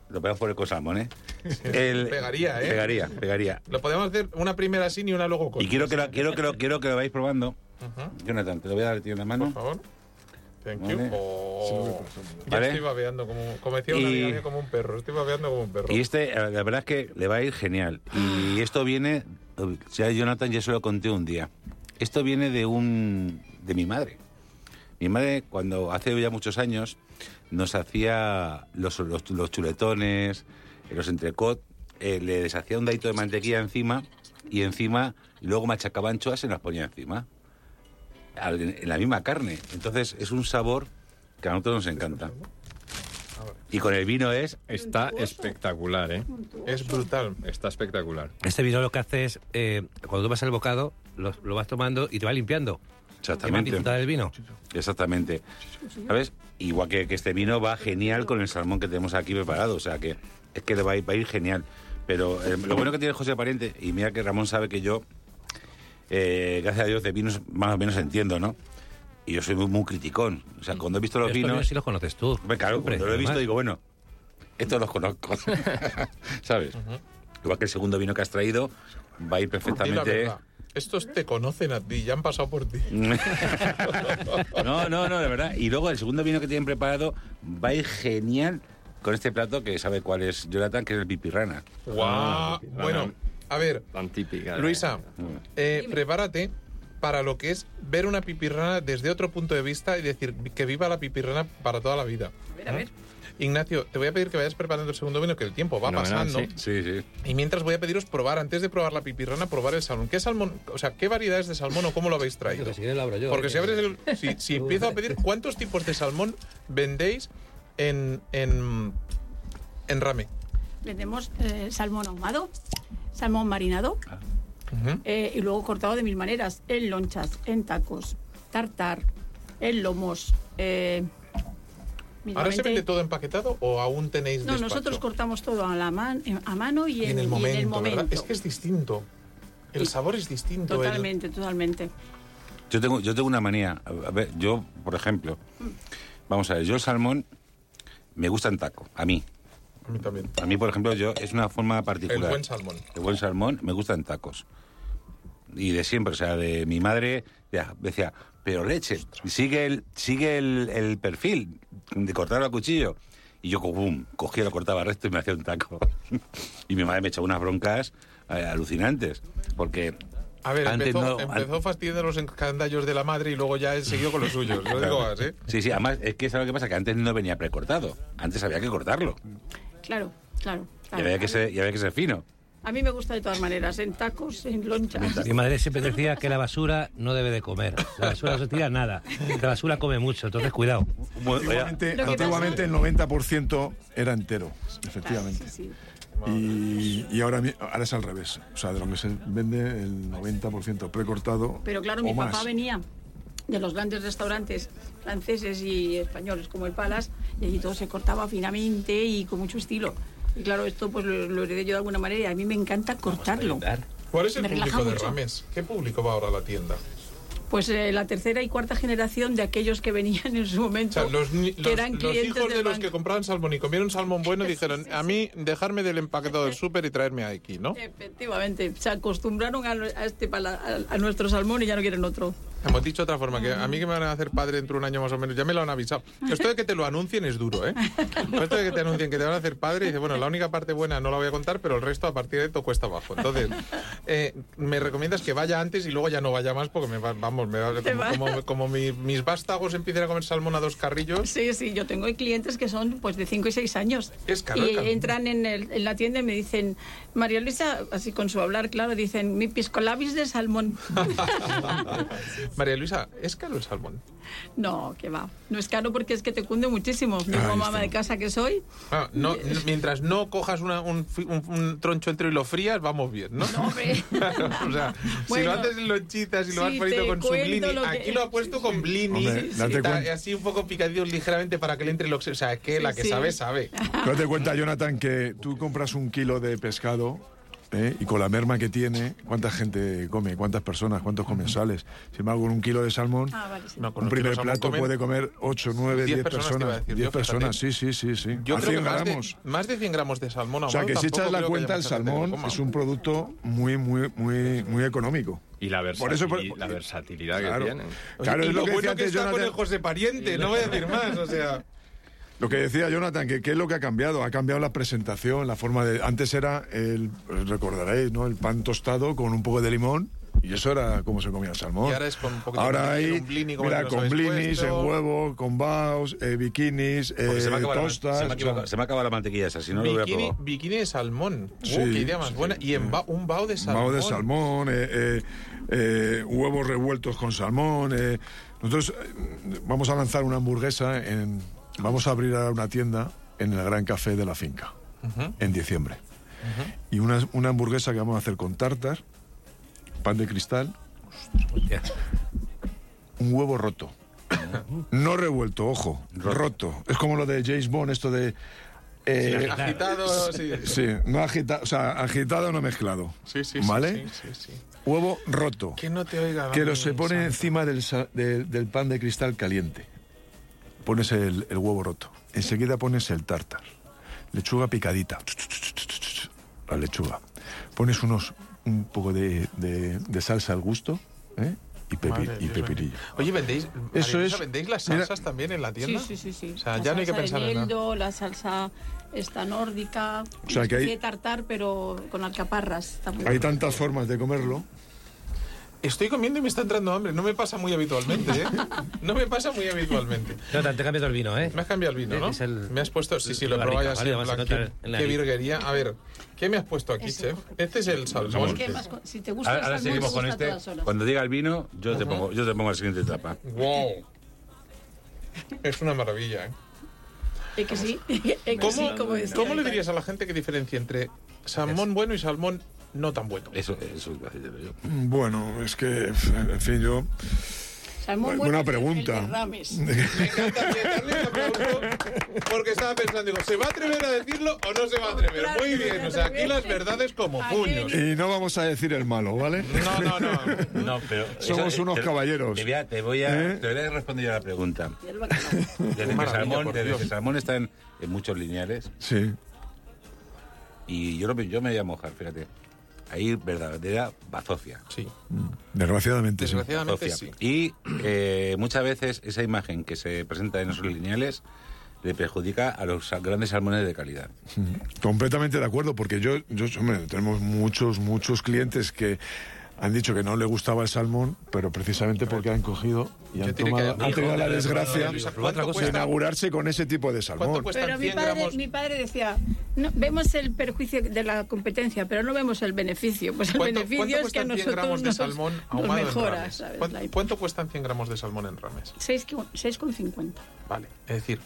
Lo podemos poner con salmón, ¿eh? El- Pegaría, ¿eh? Pegaría, pegaría. Lo podemos hacer una primera sin y una luego con. Y quiero que lo, quiero que lo, quiero que lo vayáis probando. Ujú. Jonathan, te lo voy a dar ti en la Por mano. favor. Thank you. Vale. Oh, ya Vale. estoy babeando como, como decía una Y- amiga mía, como un perro. Estoy babeando como un perro. Y este, la verdad es que le va a ir genial. Y esto viene, ya Jonathan ya se lo conté un día. Esto viene de un, de mi madre. Mi madre, cuando hace ya muchos años, nos hacía los, los, los chuletones, los entrecot, eh, le deshacía un dadito de mantequilla encima y encima, y luego machacaba anchoas y las ponía encima. Al- En la misma carne. Entonces es un sabor que a nosotros nos encanta. Y con el vino es Está espectacular, ¿eh? Es brutal. Está espectacular. Este vino lo que hace es, eh, cuando tomas el bocado, lo, lo vas tomando y te va limpiando. Y vas a exactamente. disfrutar del vino. Exactamente. ¿Sabes? Igual que, que este vino va genial con el salmón que tenemos aquí preparado. O sea que es que le va a ir, va a ir genial. Pero eh, lo bueno que tiene José Pariente, y mira que Ramón sabe que yo, eh, gracias a Dios, de vinos más o menos entiendo, ¿no? Y yo soy muy, muy criticón. O sea, cuando he visto los vinos. sí los conoces tú. Hombre, claro, Siempre, cuando lo he visto además. digo, bueno, estos los conozco. ¿Sabes? Igual que el segundo vino que has traído va a ir perfectamente. Estos te conocen a ti, ya han pasado por ti. No, no, no, de verdad. Y luego el segundo vino que tienen preparado va a ir genial con este plato que sabe cuál es Jonathan, que es el pipirrana. Guau. Bueno, a ver, Tan típica. de- Luisa, eh, prepárate para lo que es ver una pipirrana desde otro punto de vista y decir que viva la pipirrana para toda la vida. A ver, a ver. Ignacio, te voy a pedir que vayas preparando el segundo vino, que el tiempo va pasando. sí. Sí, sí. Y mientras voy a pediros probar, antes de probar la pipirrana, probar el salmón. ¿Qué salmón, o sea, qué variedades de salmón o cómo lo habéis traído? Si yo. Porque si abres el, si, si empiezo a pedir, ¿cuántos tipos de salmón vendéis en, en, en rame? Vendemos eh, salmón ahumado, salmón marinado eh, y luego cortado de mil maneras, en lonchas, en tacos, tartar, en lomos. eh, ¿Ahora se vende todo empaquetado o aún tenéis No, despacho? nosotros cortamos todo a, la man- a mano y Y en el y momento. Es que es distinto. El sabor es distinto. el- Totalmente, totalmente. Yo tengo, yo tengo una manía. A ver, yo, por ejemplo, vamos a ver, yo el salmón me gusta en taco, a mí. A mí también. A mí, por ejemplo, yo es una forma El particular. buen salmón. El buen salmón me gusta en tacos. Y de siempre, o sea, de mi madre ya, decía, pero leche, sigue el, sigue el, el perfil de cortarlo a cuchillo. Y yo, boom, cogía, lo cortaba recto y me hacía un taco. y mi madre me echaba unas broncas eh, alucinantes. Porque A ver, antes empezó, no- empezó fastidiando los escandallos de la madre y luego ya siguió con los suyos. No digo más, ¿eh? Sí, sí, además es que ¿sabes lo que pasa? Que antes no venía precortado. Antes había que cortarlo. Claro, claro. Y claro. había que ser, y había que ser fino. A mí me gusta de todas maneras, en tacos, en lonchas. Mi madre siempre decía que la basura no debe de comer. La basura no se tira nada. La basura come mucho, entonces cuidado. Antiguamente, el 90% era entero, efectivamente. Sí, sí. Y, y ahora, mi- ahora es al revés. O sea, de lo que se vende, el 90% precortado. Pero claro, o mi más. papá venía de los grandes restaurantes franceses y españoles como el Palace y allí todo se cortaba finamente y con mucho estilo. Y claro, esto pues lo, lo heredé yo de alguna manera y a mí me encanta cortarlo. ¿Cuál es el Me público de mucho. Rames? ¿Qué público va ahora a la tienda? Pues eh, la tercera y cuarta generación de aquellos que venían en su O momento, sea, los, que los- eran los clientes hijos de los banco. que compraban salmón y comieron salmón bueno dijeron, a mí dejarme del empaquetado del súper y traerme aquí, ¿no? Efectivamente, se acostumbraron a, a este a, a nuestro salmón y ya no quieren otro. Hemos dicho de otra forma, que a mí que me van a hacer padre dentro de un año más o menos, ya me lo han avisado. Esto de que te lo anuncien es duro, ¿eh? Esto de que te anuncien que te van a hacer padre, y dice, bueno, la única parte buena no la voy a contar, pero el resto a partir de esto cuesta abajo. Entonces, eh, me recomiendas que vaya antes y luego ya no vaya más porque me va, vamos, me va- como, va. como- como mi- mis vástagos empiecen a comer salmón a dos carrillos. Sí, sí, yo tengo clientes que son pues de 5 y 6 años. Es caro y entran en, el- en la tienda y me dicen, María Luisa, así con su hablar, claro, dicen, mi piscolabis de salmón. María Luisa, ¿es caro el salmón? no, que va. No es caro porque es que te cunde muchísimo. Yo como Ahí mamá de casa que soy, Ah, no, mientras no cojas una- un, un- un troncho entero y lo frías, vamos bien, ¿no? no, hombre. Claro, o sea, si lo haces en lonchitas y lo has si frito con su blini, lo que- aquí lo ha puesto con blini, Hombre, date así un poco picadillo ligeramente para que le entre el oxígeno. O sea, que la que sí. sabe, sabe. Date cuenta, Jonathan, que tú compras un kilo de pescado ¿eh? y con la merma que tiene, ¿cuánta gente come? ¿Cuántas personas? ¿Cuántos comensales? Sin embargo, con un kilo de salmón, Ah, vale, sí. No, con un primer de plato comen puede comer 8, 9, 10 10 personas, te iba a personas. decir 10 yo, fíjate. personas, sí, sí, sí. sí. Yo a creo 100 que más de, gramos. más de 100 gramos de salmón O sea, que si echas la cuenta, el lo salmón es un producto muy, muy, muy, muy económico. Y la, Por eso, por- la versatilidad Claro. que tiene. Oye, Claro, y es lo que bueno que está con Jonathan. el José Pariente, no voy a decir más, o sea... Lo que decía Jonathan, que qué es lo que ha cambiado. Ha cambiado la presentación, la forma de... Antes era, el, recordaréis, ¿no? El pan tostado con un poco de limón. Y eso era como se comía el salmón. Y ahora es con un poquito Ahora de hay, un blini como mira, con blinis, en huevo, con baos, eh, bikinis, eh, se me, acaba la, tostas. se, me sea, se me acaba la mantequilla esa, si no lo voy a Bikini, probar. bikini de salmón. Uh, Sí, qué idea más sí, buena. Y en ba- un bao de salmón. bao de salmón, eh, eh, eh, huevos revueltos con salmón. eh. Nosotros eh, vamos a lanzar una hamburguesa en... Vamos a abrir ahora una tienda en el Gran Café de la finca, en diciembre. Y una, una hamburguesa que vamos a hacer con tartar, pan de cristal, un huevo roto. No revuelto, ojo, roto. Es como lo de James Bond, esto de... eh, Agitado, sí. Sí, no agitado, o sea, agitado no mezclado. Sí, sí, sí, ¿Vale? sí. Huevo roto. Que no te oiga. Que lo se pone Santo. encima del, del- del pan de cristal caliente. Pones el, el huevo roto. Enseguida pones el tartar. Lechuga picadita. La lechuga. Pones unos un poco de, de- de salsa al gusto ¿eh? y, pepi- Madre y pepirillo. Oye, ¿vendéis, Eso es- ¿vendéis las mira- salsas también en la Sí, tienda? sí, sí, sí. O sea, La ya no hay que pensar de en nada. la salsa esta nórdica, O sea, que hay- tartar, pero con alcaparras. Está muy Hay tantas formas de comerlo. Estoy comiendo y me está entrando hambre. No me pasa muy habitualmente, ¿eh? No me pasa muy habitualmente. Jonathan, te he cambiado el vino, ¿eh? Me has cambiado el vino, ¿no? El- me has puesto... Sí, sí, lo he probado barrica, así. vale, en plan, qué, en virguería. A ver, ¿qué me has puesto aquí, Ese, chef? Este es el salmón. Es que más co- si te gusta Ahora, el ahora salmón, seguimos te con este. Cuando diga el vino, yo te pongo, yo te pongo la siguiente etapa. Wow. Es una maravilla, ¿eh? Es que sí, es que ¿Cómo, sí, como decía ¿cómo le dirías a la gente que diferencia entre salmón bueno y salmón no tan bueno? Eso, eso a decir yo. Bueno, es que, en fin, yo... Salmón Buena bueno, pregunta. Me encanta pregunta porque estaba pensando, digo, ¿se va a atrever a decirlo o no se va a atrever? Muy que bien, o sea, aquí las verdades como puños. Y no vamos a decir el malo, ¿vale? No, no, no. No, pero Somos eso, eh, unos te- caballeros. Te voy a, te voy a, ¿Eh? te voy a responder yo a la pregunta. Desde que salmón, desde que salmón está en, en muchos lineales Sí. y yo, lo- yo me voy a mojar, fíjate. Ahí verdadera bazofia. Sí, Desgraciadamente, desgraciadamente sí. Y eh, muchas veces esa imagen que se presenta en esos lineales le perjudica a los grandes salmones de calidad. Completamente de acuerdo, porque yo, yo hombre, tenemos muchos, muchos clientes que han dicho que no le gustaba el salmón, pero precisamente porque han cogido y han, que- tomado- han Hijo, tenido la de- desgracia de inaugurarse con ese tipo de ¿Cuánto salmón. Pero mi 100 padre, mi padre decía, no, vemos el perjuicio de la competencia, pero no vemos el beneficio. Pues el ¿Cuánto, beneficio es que a cuestan 100 nosotros gramos de nos, salmón nos ahumado en mejora, rames? ¿sabes? ¿Cuánto, cuestan 100 gramos de salmón en rames? seis con- 6,50. Vale, es decir,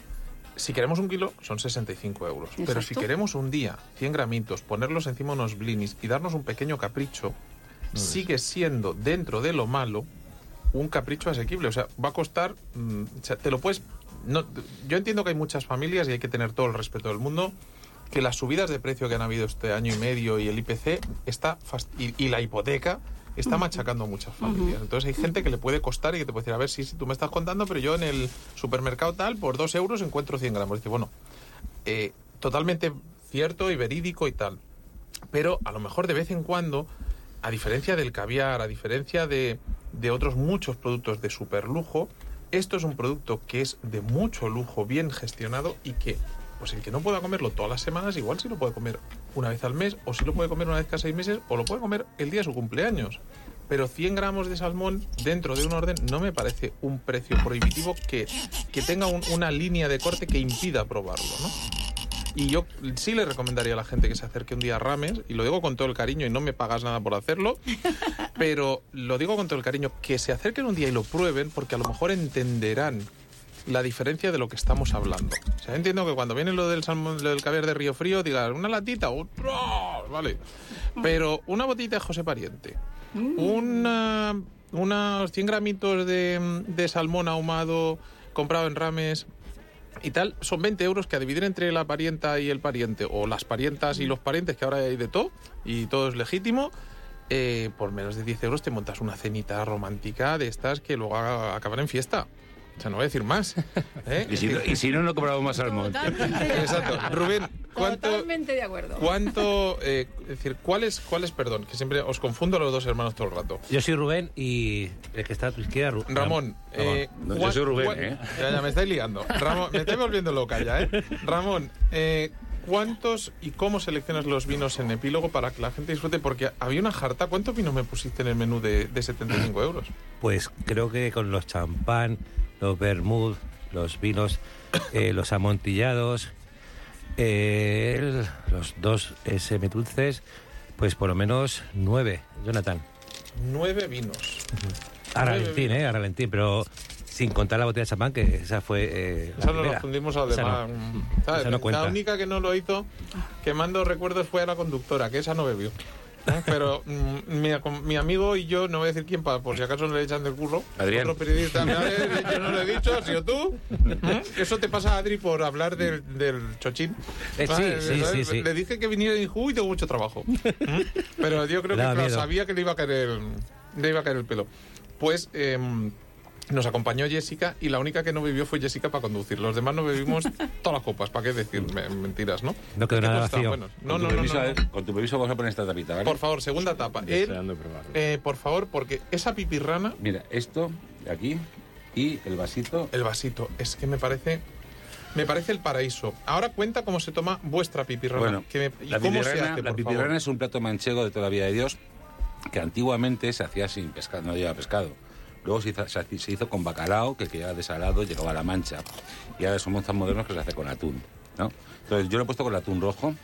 si queremos un kilo son 65 euros. Pero si queremos un día 100 gramitos, ponerlos encima unos blinis y darnos un pequeño capricho, sigue siendo dentro de lo malo un capricho asequible. O sea, va a costar, mm, o sea, te lo puedes... No, yo entiendo que hay muchas familias y hay que tener todo el respeto del mundo que las subidas de precio que han habido este año y medio y el IPC está fast- y, y la hipoteca está machacando a muchas familias. Entonces hay gente que le puede costar y que te puede decir, a ver, sí, sí, tú me estás contando, pero yo en el supermercado tal, por dos euros encuentro 100 gramos. Dice, bueno, eh, totalmente cierto y verídico y tal. Pero a lo mejor de vez en cuando, a diferencia del caviar, a diferencia de, de otros muchos productos de superlujo, esto es un producto que es de mucho lujo, bien gestionado y que, pues el que no pueda comerlo todas las semanas, igual sí lo puede comer una vez al mes, o sí lo puede comer una vez cada seis meses, o lo puede comer el día de su cumpleaños. Pero 100 gramos de salmón dentro de un orden no me parece un precio prohibitivo que, que tenga un- una línea de corte que impida probarlo, ¿no? Y yo sí le recomendaría a la gente que se acerque un día a Rames, y lo digo con todo el cariño y no me pagas nada por hacerlo, pero lo digo con todo el cariño, que se acerquen un día y lo prueben porque a lo mejor entenderán la diferencia de lo que estamos hablando. O sea, entiendo que cuando viene lo del salmón, lo del caviar de Río Frío, digas, una latita, ¡ostras! vale. Pero una botita de José Pariente, una, unos 100 gramitos de, de salmón ahumado comprado en Rames, y tal, son 20 euros que a dividir entre la parienta y el pariente, o las parientas y los parientes, que ahora hay de todo, y todo es legítimo, eh, por menos de 10 euros te montas una cenita romántica de estas que luego acaban en fiesta. O sea, no voy a decir más. ¿eh? Y si, no, y si no, no compramos más salmón. Exacto. Rubén, ¿cuánto, Totalmente de acuerdo. cuánto eh, es decir, cuáles, cuáles, perdón, que siempre os confundo a los dos hermanos todo el rato. Yo soy Rubén y el que está a tu izquierda, Ru- Ramón, eh, No, yo ¿cuán- soy Rubén, ¿eh? Ya, ya, me estáis liando. Ramón, me estáis volviendo loca ya, ¿eh? Ramón, eh, ¿cuántos y cómo seleccionas los vinos en epílogo para que la gente disfrute? Porque había una jarta. ¿Cuántos vinos me pusiste en el menú de, de 75 euros? Pues creo que con los champán, los vermouth, los vinos, eh, los amontillados, eh, el- los dos semidulces, pues por lo menos nueve, Jonathan. Nueve vinos. A ralentín. ¿eh? A ralentín, pero sin contar la botella de champán, que esa fue eh, la Esa no primera. fundimos al Esa demás. no. ¿sabes? Esa no la única que no lo hizo, que mando recuerdos, fue a la conductora, que esa no bebió. Pero mm, mi, mi amigo y yo, no voy a decir quién, pa- por si acaso no le echan del curro. Adrián. Otro periodista, yo no lo he dicho, ha sido tú. ¿eh? Eso te pasa, Adri, por hablar del, del chochín. Eh, sí, sí, sí, sí. Le dije que viniera y dijo, uy, tengo mucho trabajo. ¿eh? Pero yo creo que claro, sabía que le iba a caer el, le iba a caer el pelo. Pues... em, nos acompañó Jessica y la única que no bebió fue Jessica para conducir. Los demás no bebimos todas las copas. ¿Para qué decir me- mentiras, no? No quedó Es que nada todos estaban vacío. buenos. No, con, no, tu no, permiso, no, no. eh, con tu permiso vamos a poner esta tapita, ¿vale? Por favor, segunda etapa. Deseando probarlo. eh, por favor, porque esa pipirrana, Mira, esto de aquí y el vasito. el vasito, es que me parece... Me parece el paraíso. Ahora cuenta cómo se toma vuestra pipirrana. Bueno, Que me- ¿Y la cómo se pipirrana, hace, la por pipirrana es un plato manchego de toda la vida de Dios que antiguamente se hacía sin pescado, no llevaba pescado. Luego se hizo, se hizo con bacalao, que quedaba desalado, llegaba a la mancha. Y ahora somos tan modernos que se hace con atún. ¿no? Entonces yo lo he puesto con atún rojo,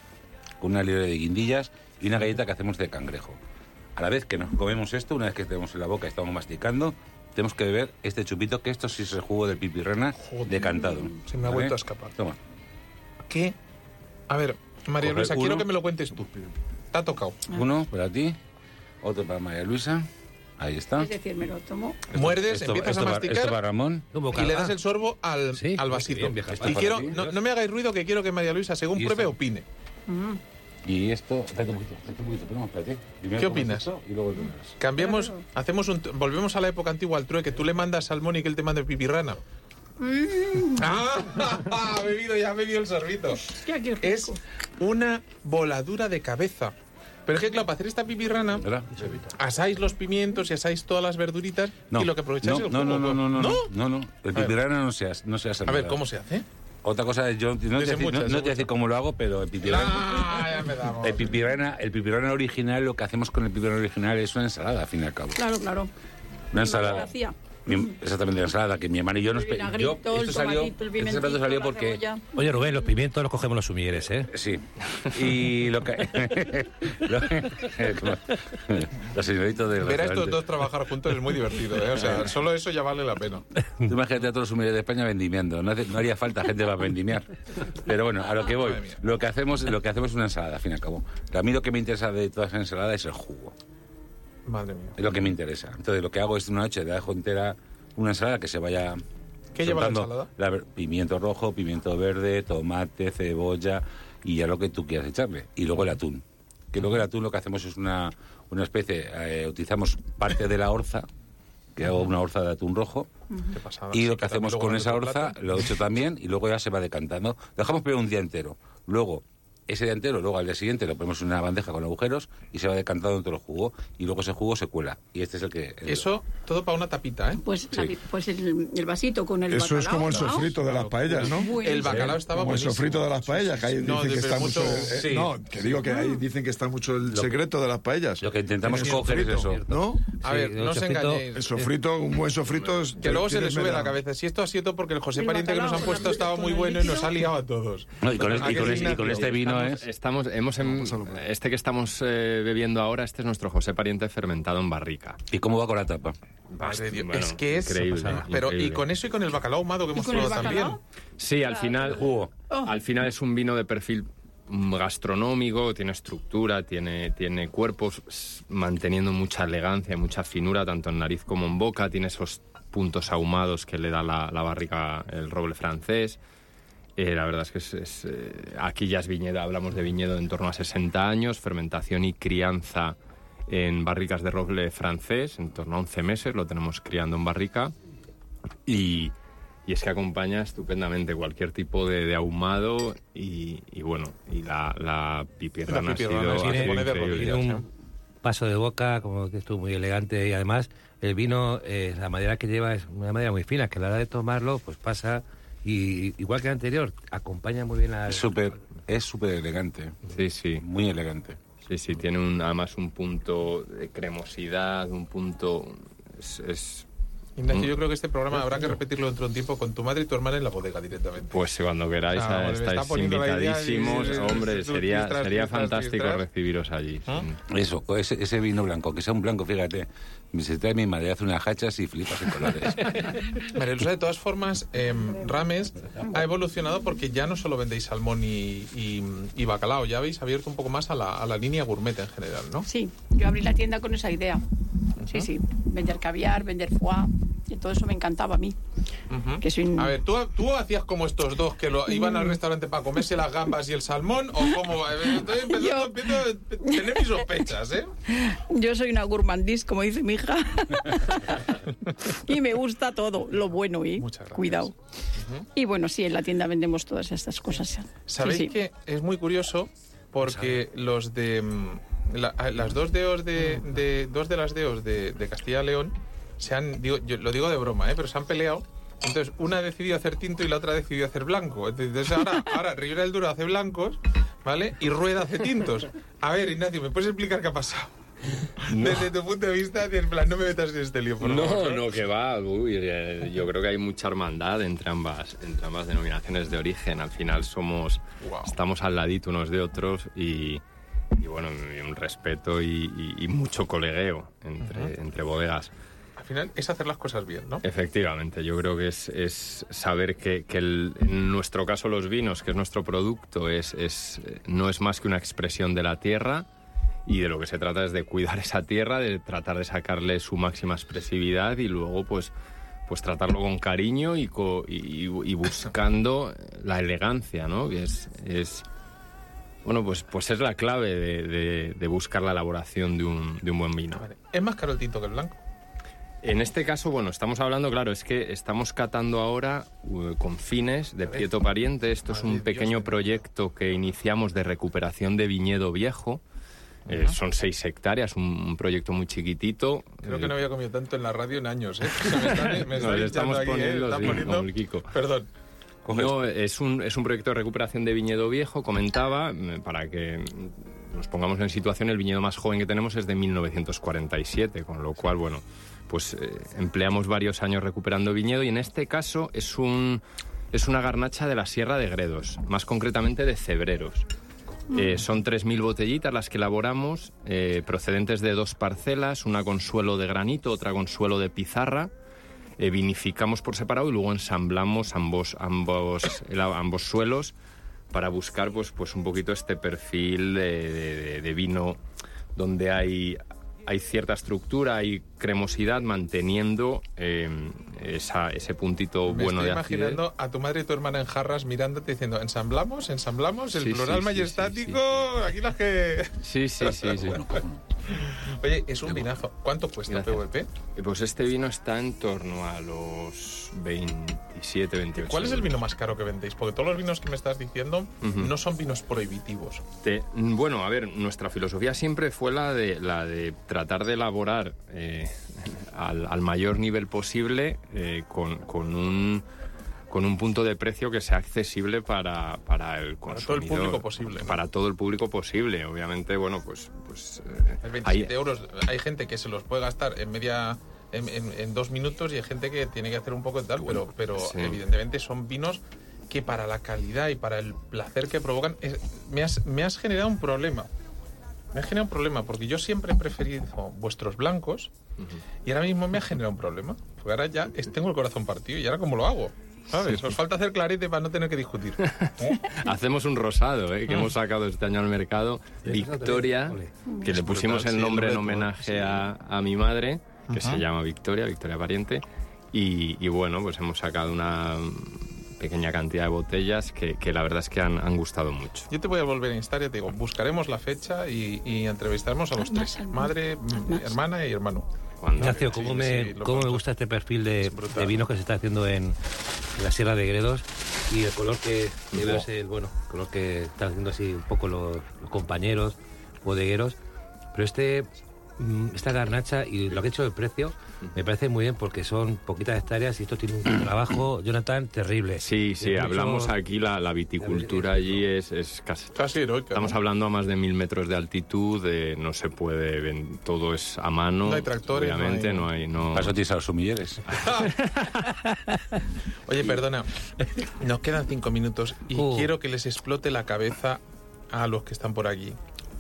con una libre de guindillas y una galleta que hacemos de cangrejo. A la vez que nos comemos esto, una vez que tenemos en la boca y estamos masticando, tenemos que beber este chupito, que esto sí es el jugo del pipirrana Joder, decantado. se me ha vuelto a escapar. Toma. ¿Qué? A ver, María Coger Luisa, quiero uno. que me lo cuentes tú. Te ha tocado. Uno para ti, otro para María Luisa. Ahí está. Es decir, me lo tomo. Muerdes, Esto- empiezas esto a masticar Esto para Ramón. Y le das el sorbo al, Sí, al vasito. bien, vieja y quiero, no, no me hagáis ruido, que quiero que María Luisa, según pruebe, esto. opine. Y esto, espérate un poquito, espérate un poquito, pero no, espérate. Primero ¿Qué opinas? esto Y luego. Cambiamos, Claro. hacemos un, volvemos a la época antigua al trueque. Tú le mandas salmón y que él te mande pipirrana. ¡Ah! Ha bebido, ya ha bebido el sorbito. es una voladura de cabeza. Pero es que, claro, para hacer esta pipirrana, ¿Verdad? asáis los pimientos y asáis todas las verduritas y lo que aprovecháis no, es el no, jugo. no, no, no, no, ¿No? no, no, no. El ver. pipirana no se hace, no se hace A ver. ¿cómo se hace? Otra cosa yo no te voy a Dese decir, mucha, no- no te voy a decir cómo lo hago, pero el pipirana, Ah, ya el pipirana, el pipirana original, lo que hacemos con el pipirana original es una ensalada, al fin y al cabo. Claro, claro. Una ensalada. Mi- exactamente, una ensalada que mi hermano y yo nos... Yo, el esto salió, tomatito, el este plato salió la porque... Oye, Rubén, los pimientos los cogemos los sumilleres, ¿eh? Sí. Y lo que... lo- los señoritos del Ver a estos dos trabajar juntos es muy divertido, ¿eh? O sea, solo eso ya vale la pena. Tú imagínate a todos los humildes de España vendimiando. No, hace- no haría falta gente para vendimiar. Pero bueno, a lo que voy. Lo que hacemos, lo que hacemos es una ensalada, al fin y al cabo. A mí lo que me interesa de toda esa ensalada es el jugo. Madre mía. Es lo que me interesa. Entonces lo que hago es una noche de dejo entera una ensalada que se vaya... ¿Qué lleva la ensalada? la pimiento rojo, pimiento verde, tomate, cebolla y ya lo que tú quieras echarle. Y luego el atún. Que luego el atún lo que hacemos es una, una especie... eh, utilizamos parte de la orza, que hago una orza de atún rojo, Qué pasada. y lo que hacemos con esa orza, plato. lo hecho también, y luego ya se va decantando. Dejamos primero un día entero. Luego, ese día entero, luego al día siguiente lo ponemos en una bandeja con agujeros y se va decantando dentro del jugo. Y luego ese jugo se cuela. Y este es el que... el- Eso todo para una tapita, ¿eh? Pues, pues el, el vasito con el Eso es como el ¿no? sofrito de las paellas, ¿no? El bacalao estaba Como el buenísimo. sofrito de las paellas, que ahí No, dicen que está mucho... mucho- eh, sí. No, que digo que ahí dicen que está mucho el secreto de las paellas. Lo que intentamos En el coger es sofrito, eso. ¿no? A ver, el no os engañéis. El sofrito, un buen sofrito... es- Que luego se le sube la cabeza. Si esto ha sido porque el José El Pariente que nos han puesto estaba el muy bueno y nos ha liado a todos. No, y, con, ¿A es- y que con sí, es- y con Ignacio? este vino Estamos, es... estamos- hemos em- por ahí. este que estamos eh, bebiendo ahora, este es nuestro José Pariente fermentado en barrica. ¿Y cómo va con la tapa? Madre Bueno, es que es. increíble, Pero y con eso y con el bacalao ahumado que hemos probado también. Sí, al final, Jugo. Oh. al final es un vino de perfil mm, gastronómico, tiene estructura, tiene, tiene cuerpos, manteniendo mucha elegancia, mucha finura, tanto en nariz como en boca, tiene esos puntos ahumados que le da la, la barrica, el roble francés. Eh, la verdad es que es, es, eh, aquí ya es viñedo, hablamos de viñedo en torno a 60 años, fermentación y crianza en barricas de roble francés, en torno a 11 meses, lo tenemos criando en barrica. Y, y es que acompaña estupendamente cualquier tipo de, de ahumado y, y bueno, y la, la pipirrana, La pipirrana ha sido, ha increíble. Tiene ¿eh? un paso de boca, como que estuvo muy elegante y además el vino, eh, la madera que lleva es una madera muy fina, que a la hora de tomarlo, pues pasa y igual que el anterior, acompaña muy bien la... Es súper es súper elegante. Sí, sí, Muy elegante. sí, sí, tiene un, además un punto de cremosidad, un punto... Es, es- Ignacio, yo creo que este programa habrá que repetirlo dentro de un tiempo con tu madre y tu hermana en la bodega directamente. pues cuando queráis, Ah, estáis invitadísimos. y- Hombre, y- sería, sería fantástico recibiros allí. ¿Ah? sí. Eso, ese, ese vino blanco, que sea un blanco, fíjate. Se trae mi madre, hace unas hachas y flipas en colores. De todas formas, em, Rames ha evolucionado porque ya no solo vendéis salmón y, y- y bacalao, ya habéis abierto un poco más a la, a la línea gourmet en general, ¿no? Sí, yo abrí la tienda con esa idea. Sí, sí, vender caviar, vender foie, y todo eso me encantaba a mí. Que soy un- A ver, ¿tú, ¿tú hacías como estos dos que lo, iban Mm. al restaurante para comerse las gambas y el salmón? ¿O cómo? Eh, Estoy empezando, Yo- empiezo a tener mis sospechas, ¿eh? Yo soy una gourmandís, como dice mi hija. y me gusta todo, lo bueno, ¿eh? Muchas gracias. Cuidado. Y bueno, sí, en la tienda vendemos todas estas cosas. Sabéis Sí, sí. que es muy curioso porque los de mm, la- las dos deos de, de- dos de las deos de, de Castilla y León se han digo, yo lo digo de broma, ¿eh? pero se han peleado. Entonces una ha decidido hacer tinto y la otra ha decidido hacer blanco. Entonces ahora, ahora Rivera del Duro hace blancos, ¿vale? Y Rueda hace tintos. A ver, Ignacio, ¿me puedes explicar qué ha pasado? Desde tu punto de vista, en plan, no me metas en este lío, por No, favor. no, que va. Uy, eh, yo creo que hay mucha hermandad entre ambas, entre ambas denominaciones de origen. Al final somos, Guau. estamos al ladito unos de otros y, y bueno, y un respeto y, y- y mucho colegueo entre, entre bodegas. Al final es hacer las cosas bien, ¿no? Efectivamente, yo creo que es, es saber que, que el- en nuestro caso los vinos, que es nuestro producto, es, es, no es más que una expresión de la tierra y de lo que se trata es de cuidar esa tierra, de tratar de sacarle su máxima expresividad y luego pues, pues tratarlo con cariño y, co- y, y buscando la elegancia, ¿no? Que es, es bueno, pues, pues es la clave de, de- de buscar la elaboración de un, de un buen vino. Vale. Es más caro el tinto que el blanco. En este caso, bueno, estamos hablando, claro, es que estamos catando ahora uh, con fines de Prieto Pariente. Esto es Madre un Dios, pequeño bendito. proyecto que iniciamos de recuperación de viñedo viejo. Eh, son seis hectáreas, un, un proyecto muy chiquitito. Creo que Eh, no había comido tanto en la radio en años, ¿eh? Me están, me Nos están estamos aquí, ¿eh? poniendo, Están sí, como el Kiko. Perdón. Coges- No, es un, es un proyecto de recuperación de viñedo viejo, comentaba, mm, para que mm, nos pongamos en situación, el viñedo más joven que tenemos es de 1947, con lo cual, bueno, pues eh, empleamos varios años recuperando viñedo y en este caso es un es una garnacha de la Sierra de Gredos, más concretamente de Cebreros. Eh, son 3.000 botellitas las que elaboramos, eh, procedentes de dos parcelas, una con suelo de granito, otra con suelo de pizarra. Eh, vinificamos por separado y luego ensamblamos ambos, ambos, ambos suelos para buscar pues, pues un poquito este perfil de, de- vino donde hay, hay cierta estructura, cremosidad, manteniendo eh, esa- ese puntito Me bueno estoy de acidez. imaginando a tu madre y tu hermana en jarras mirándote diciendo, ensamblamos, ensamblamos, el Sí, plural sí, sí, majestático, sí, aquí las que... Sí, sí, sí, sí. No. Oye, es un vinazo. ¿Cuánto cuesta Gracias. PVP? Eh, Pues este vino está en torno a los 27, 28. ¿Cuál es el vino más caro que vendéis? Porque todos los vinos que me estás diciendo no son vinos prohibitivos. Te- bueno, a ver, nuestra filosofía siempre fue la de, la de tratar de elaborar eh, al, al mayor nivel posible eh, con, con un con un punto de precio que sea accesible para, para el Para todo el consumidor. público posible, ¿no? Para todo el público posible. Obviamente, bueno, pues... pues eh, El 27 hay- euros, hay gente que se los puede gastar en media... En, en- en dos minutos y hay gente que tiene que hacer un poco de tal, pero, pero sí. evidentemente son vinos que para la calidad y para el placer que provocan, es- me, has, me has generado un problema. Me has generado un problema porque yo siempre he preferido vuestros blancos y ahora mismo me ha generado un problema. Porque ahora ya tengo el corazón partido y ahora cómo lo hago. ¿Sabes? Os falta hacer clarete para no tener que discutir. ¿Eh? Hacemos un rosado, ¿eh? que hemos sacado este año al mercado, Victoria, que le pusimos el nombre en homenaje a, a mi madre, que se llama Victoria, Victoria Pariente, y, y bueno, pues hemos sacado una pequeña cantidad de botellas que, que la verdad es que han, han gustado mucho. Yo te voy a volver a instar y te digo, buscaremos la fecha y, y entrevistaremos a los tres. Madre, hermana y hermano. Ignacio, ¿cómo, Sí, me, sí, cómo me gusta este perfil de, Es de vinos que se está haciendo en, en la Sierra de Gredos y el color que, es el bueno, color que están haciendo así un poco los, los compañeros bodegueros. Pero este esta garnacha y lo que he hecho del precio me parece muy bien porque son poquitas hectáreas y esto tiene un trabajo, Jonathan, terrible. Sí, sí, hablamos aquí, la, la viticultura allí es, es casi... Casi heroica. Estamos ¿no? hablando a más de mil metros de altitud, eh, no se puede, ven- todo es a mano. No hay tractores, no Obviamente, hay- no hay... No eso tienes a los sumilleres. Oye, perdona, nos quedan cinco minutos y Uh. quiero que les explote la cabeza a los que están por aquí.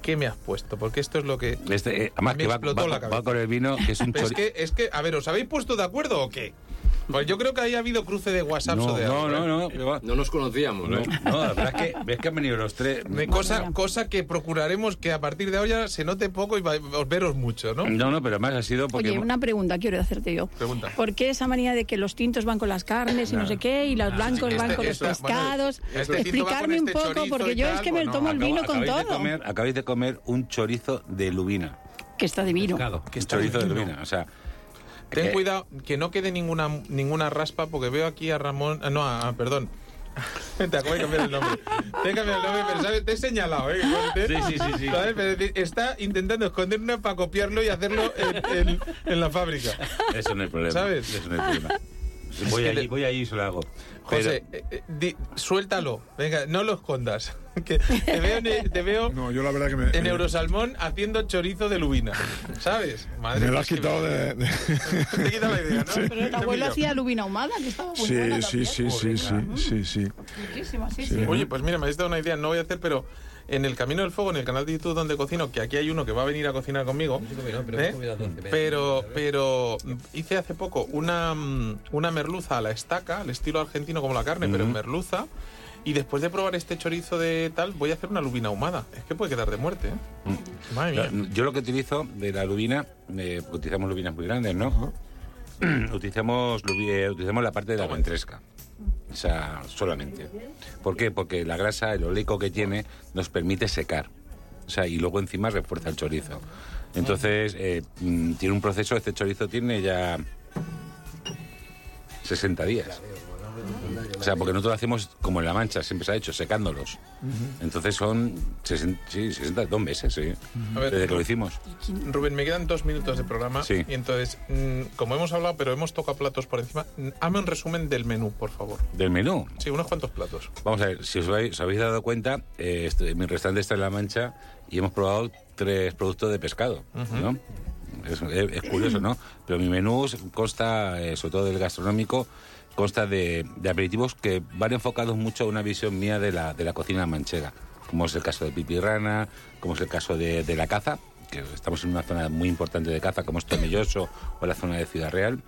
¿Qué me has puesto? Porque esto es lo que... Este, eh, además Me que va, explotó va- la va cabeza. con el vino, que es un Pero es chorizo. que, es que, a ver, ¿os habéis puesto de acuerdo o qué? Pues yo creo que ahí ha habido cruce de WhatsApp No, o de no, algo, no, ¿eh? no, va. No nos conocíamos, No, ¿eh? no, la verdad es que ves que han venido los tres. De cosa, cosa que procuraremos que a partir de ahora se note poco y va- os veros mucho, ¿no? No, no, pero además ha sido porque. Oye, una pregunta quiero hacerte yo. Pregunta. ¿Por qué esa manía de que los tintos van con las carnes y no sé qué y los blancos Este- van con los bueno, pescados? este tinto va con Explicarme un este poco, chorizo porque yo tal, es que me bueno, tomo el acabo- vino con acabáis de todo. comer- acabáis de comer un chorizo de lubina. Que está divino. Pescado. Que Un está chorizo de lubina. O sea. Ten eh, cuidado que no quede ninguna ninguna raspa porque veo aquí a Ramón, ah, no, a, a- perdón. Te acabo de cambiar el nombre. Te he cambiado el nombre, pero ¿sabes? te he señalado, ¿eh? Te- Sí, sí, sí, sí. ¿sabes? Pero está intentando esconder una para copiarlo y hacerlo en, en- en la fábrica. Eso no es problema. ¿Sabes? Eso no es problema. Voy que allí, le- voy allí y se lo hago. José, eh, eh, di- suéltalo. Venga, no lo escondas. Que te veo, en- te veo No, yo la verdad que me, en me- Eurosalmón haciendo chorizo de lubina. ¿Sabes? Madre me lo has quitado bien. de... de- Te quita la idea, ¿no? Pero el Te abuelo hacía lubina ahumada, que estaba muy Sí, buena sí, sí, sí, sí, sí, sí. Sí, sí. Sí. Oye, pues mira, me habéis dado una idea, no voy a hacer, pero en el Camino del Fuego, en el canal de YouTube donde cocino, que aquí hay uno que va a venir a cocinar conmigo, ¿eh? pero, pero hice hace poco una, mm, una merluza a la estaca, al estilo argentino como la carne, pero en merluza, y después de probar este chorizo de tal, voy a hacer una lubina ahumada. Es que puede quedar de muerte, ¿eh? Madre mía. Yo lo que utilizo de la lubina, eh, utilizamos lubinas muy grandes, ¿no? eh, utilizamos la parte de la ventresca. O sea, solamente. ¿Por qué? Porque la grasa, el oleico que tiene, nos permite secar. O sea, y luego encima refuerza el chorizo. Entonces, eh, mm, tiene un proceso, este chorizo tiene ya 60 días. O sea, porque nosotros lo hacemos como en La Mancha, siempre se ha hecho, secándolos. Entonces son 60, sí, 62 meses, sí, A ver, desde que lo hicimos. Rubén, me quedan dos minutos de programa. Sí. Y entonces, mm, como hemos hablado, pero hemos tocado platos por encima, mm, hazme un resumen del menú, por favor. Del menú. Sí, unos cuantos platos. Vamos a ver, si os habéis, os habéis dado cuenta, eh, esto- mi restaurante está en La Mancha y hemos probado tres productos de pescado, ¿no? Es, es- es curioso, ¿no? Pero mi menú consta, eh, sobre todo del gastronómico, consta de, aperitivos que van enfocados mucho a una visión mía de la, de la cocina manchega, como es el caso de pipirrana, como es el caso de, de la caza, que estamos en una zona muy importante de caza, como es Tomelloso o la zona de Ciudad Real,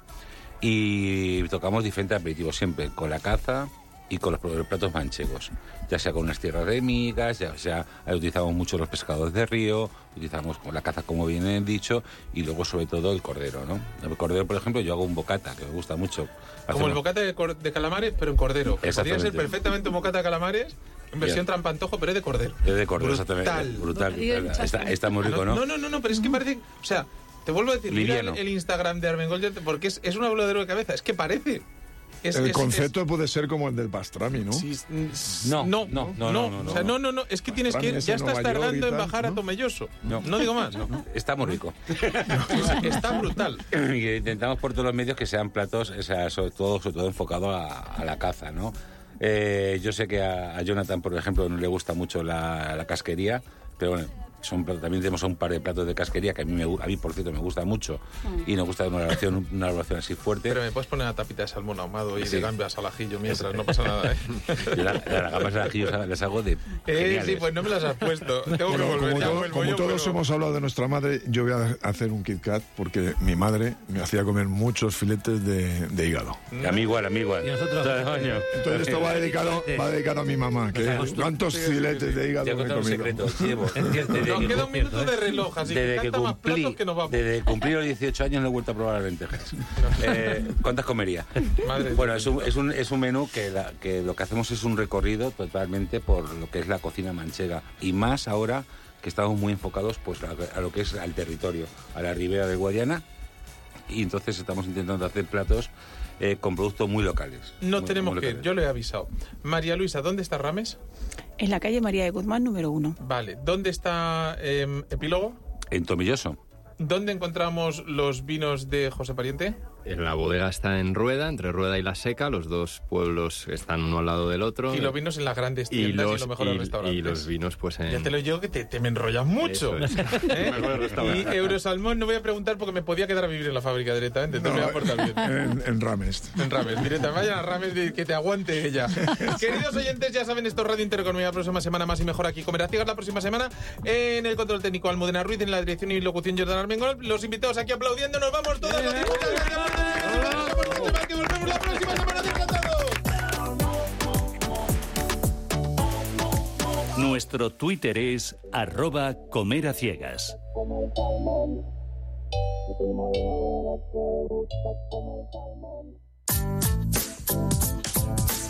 y tocamos diferentes aperitivos siempre, con la caza y con los pl- platos manchegos, ya sea con unas tierras de migas, ya sea ahí utilizamos mucho los pescados de río, utilizamos la caza como bien he dicho, y luego sobre todo el cordero, ¿no? El cordero, por ejemplo, yo hago un bocata, que me gusta mucho. Como el bocata de, de calamares, pero en cordero. Podría ser perfectamente un bocata de calamares en versión Bien. trampantojo, pero es de cordero. Es de cordero, Brutal. exactamente. Brutal. Está, está muy rico, no, ¿no? no, no, no, pero es que parece. O sea, te vuelvo a decir, mira el, Liviano. el Instagram de Armengol, porque es, es un habladero de cabeza. Es que parece. Es- El es- concepto puede ser como el del pastrami, ¿no? sí, No, no, no, no, no, no, O sea, no. no, no, no, es que tienes que ir, ya estás tardando en bajar a. Tomelloso. No. No digo más. Está muy rico. Está brutal. y intentamos por todos los medios que sean platos, o sea, sobre todo, sobre todo enfocado a, a la caza, ¿no? Eh, yo sé que a, a Jonathan, por ejemplo, no le gusta mucho la, la casquería, pero bueno, son, también tenemos un par de platos de casquería que a mí, me, a mí por cierto, me gusta mucho y nos gusta una elaboración, una elaboración así fuerte. Pero me puedes poner una tapita de salmón ahumado y Sí. de gambas al ajillo mientras, no pasa nada, ¿eh? Yo la- las gambas al ajillo las hago de Eh, sí, pues no me las has puesto. Tengo que volver. como, ya todo- como yo, todos pero- hemos hablado de nuestra madre, yo voy a hacer un Kit Kat porque mi madre me hacía comer muchos filetes de, de hígado. A mí igual, a mí igual. Y nosotros- año. Entonces esto va dedicado, va dedicado a mi mamá. Que ¿Cuántos filetes de hígado me he comido? secreto. Nos que- queda un minuto de reloj, así que desde que más cumplí, platos que nos vamos. desde cumplí los 18 años no he vuelto a probar las lentejas. Eh, ¿Cuántas comería? Madre bueno, de es un, es, un, es un menú que, la- que lo que hacemos es un recorrido totalmente por lo que es la cocina manchega. Y más ahora que estamos muy enfocados pues, a, a lo que es al territorio, a la ribera del Guadiana. Y entonces estamos intentando hacer platos eh, con productos muy locales. No Muy- tenemos muy que ir, yo le he avisado. María Luisa, ¿dónde está Rames? En la calle María de Guzmán, número uno. Vale, ¿dónde está em, Epílogo? En Tomilloso. ¿Dónde encontramos los vinos de José Pariente? En la bodega está en Rueda, entre Rueda y La Seca, los dos pueblos están uno al lado del otro. Y los vinos en las grandes y tiendas y, los, los mejores y- restaurantes. y los vinos pues en... Ya te lo digo que te, te me enrollas mucho. Es. ¿eh? Y. Eurosalmón no voy a preguntar porque me podía quedar a vivir en la fábrica directamente. Entonces me voy a portar bien. En, en Rames. En Rames, directa. Vayan a Rames de- que te aguante ella. Queridos oyentes, ya saben, esto es Radio Intereconomía. La próxima semana más y mejor aquí. Comerá Ciegas la próxima semana en el control técnico Almudena Ruiz, en la dirección y locución Jordan Armengol. Los invitados aquí aplaudiendo. Nos vamos todos. Vemos, Nuestro Twitter es arroba comer a ciegas.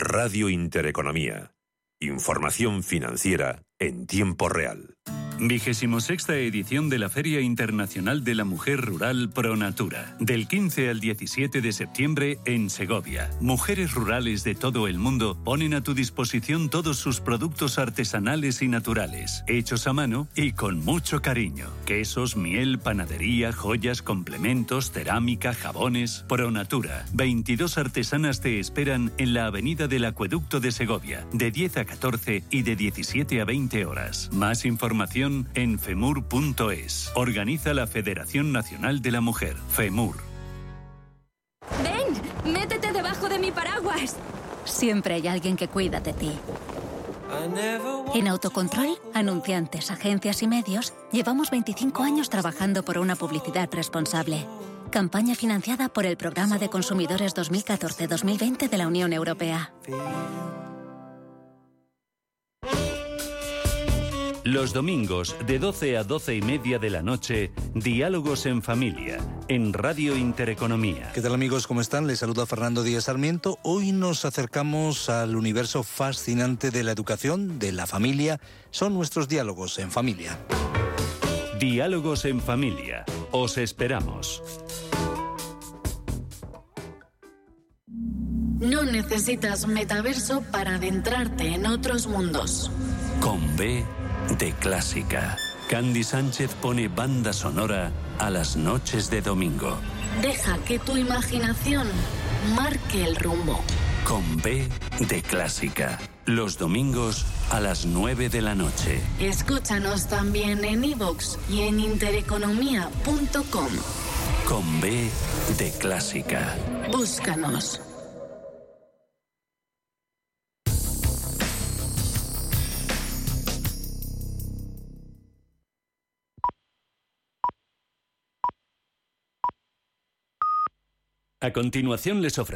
Radio Intereconomía. Información financiera en tiempo real. Vigésimo sexta edición de la Feria Internacional de la Mujer Rural Pronatura. Del 15 al 17 de septiembre en Segovia. Mujeres rurales de todo el mundo ponen a tu disposición todos sus productos artesanales y naturales, hechos a mano y con mucho cariño. Quesos, miel, panadería, joyas, complementos, cerámica, jabones. Pronatura. 22 artesanas te esperan en la Avenida del Acueducto de Segovia, de 10 a 14 y de 17 a 20 horas. Más información en femur.es. Organiza la Federación Nacional de la Mujer, FEMUR. ¡Ven! ¡Métete debajo de mi paraguas! Siempre hay alguien que cuida de ti. En Autocontrol, anunciantes, agencias y medios, llevamos 25 años trabajando por una publicidad responsable. Campaña financiada por el Programa de Consumidores 2014-2020 de la Unión Europea. Los domingos de 12 a 12 y media de la noche, Diálogos en Familia, en Radio Intereconomía. ¿Qué tal amigos? ¿Cómo están? Les saluda Fernando Díaz Sarmiento. Hoy nos acercamos al universo fascinante de la educación, de la familia. Son nuestros diálogos en familia. Diálogos en Familia. Os esperamos. No necesitas metaverso para adentrarte en otros mundos. Con B de clásica. Candy Sánchez pone banda sonora a las noches de domingo. Deja que tu imaginación marque el rumbo. Con B de clásica. Los domingos a las 9 de la noche. Escúchanos también en iVoox y en intereconomía.com. Con B de clásica. Búscanos. A continuación les ofrecemos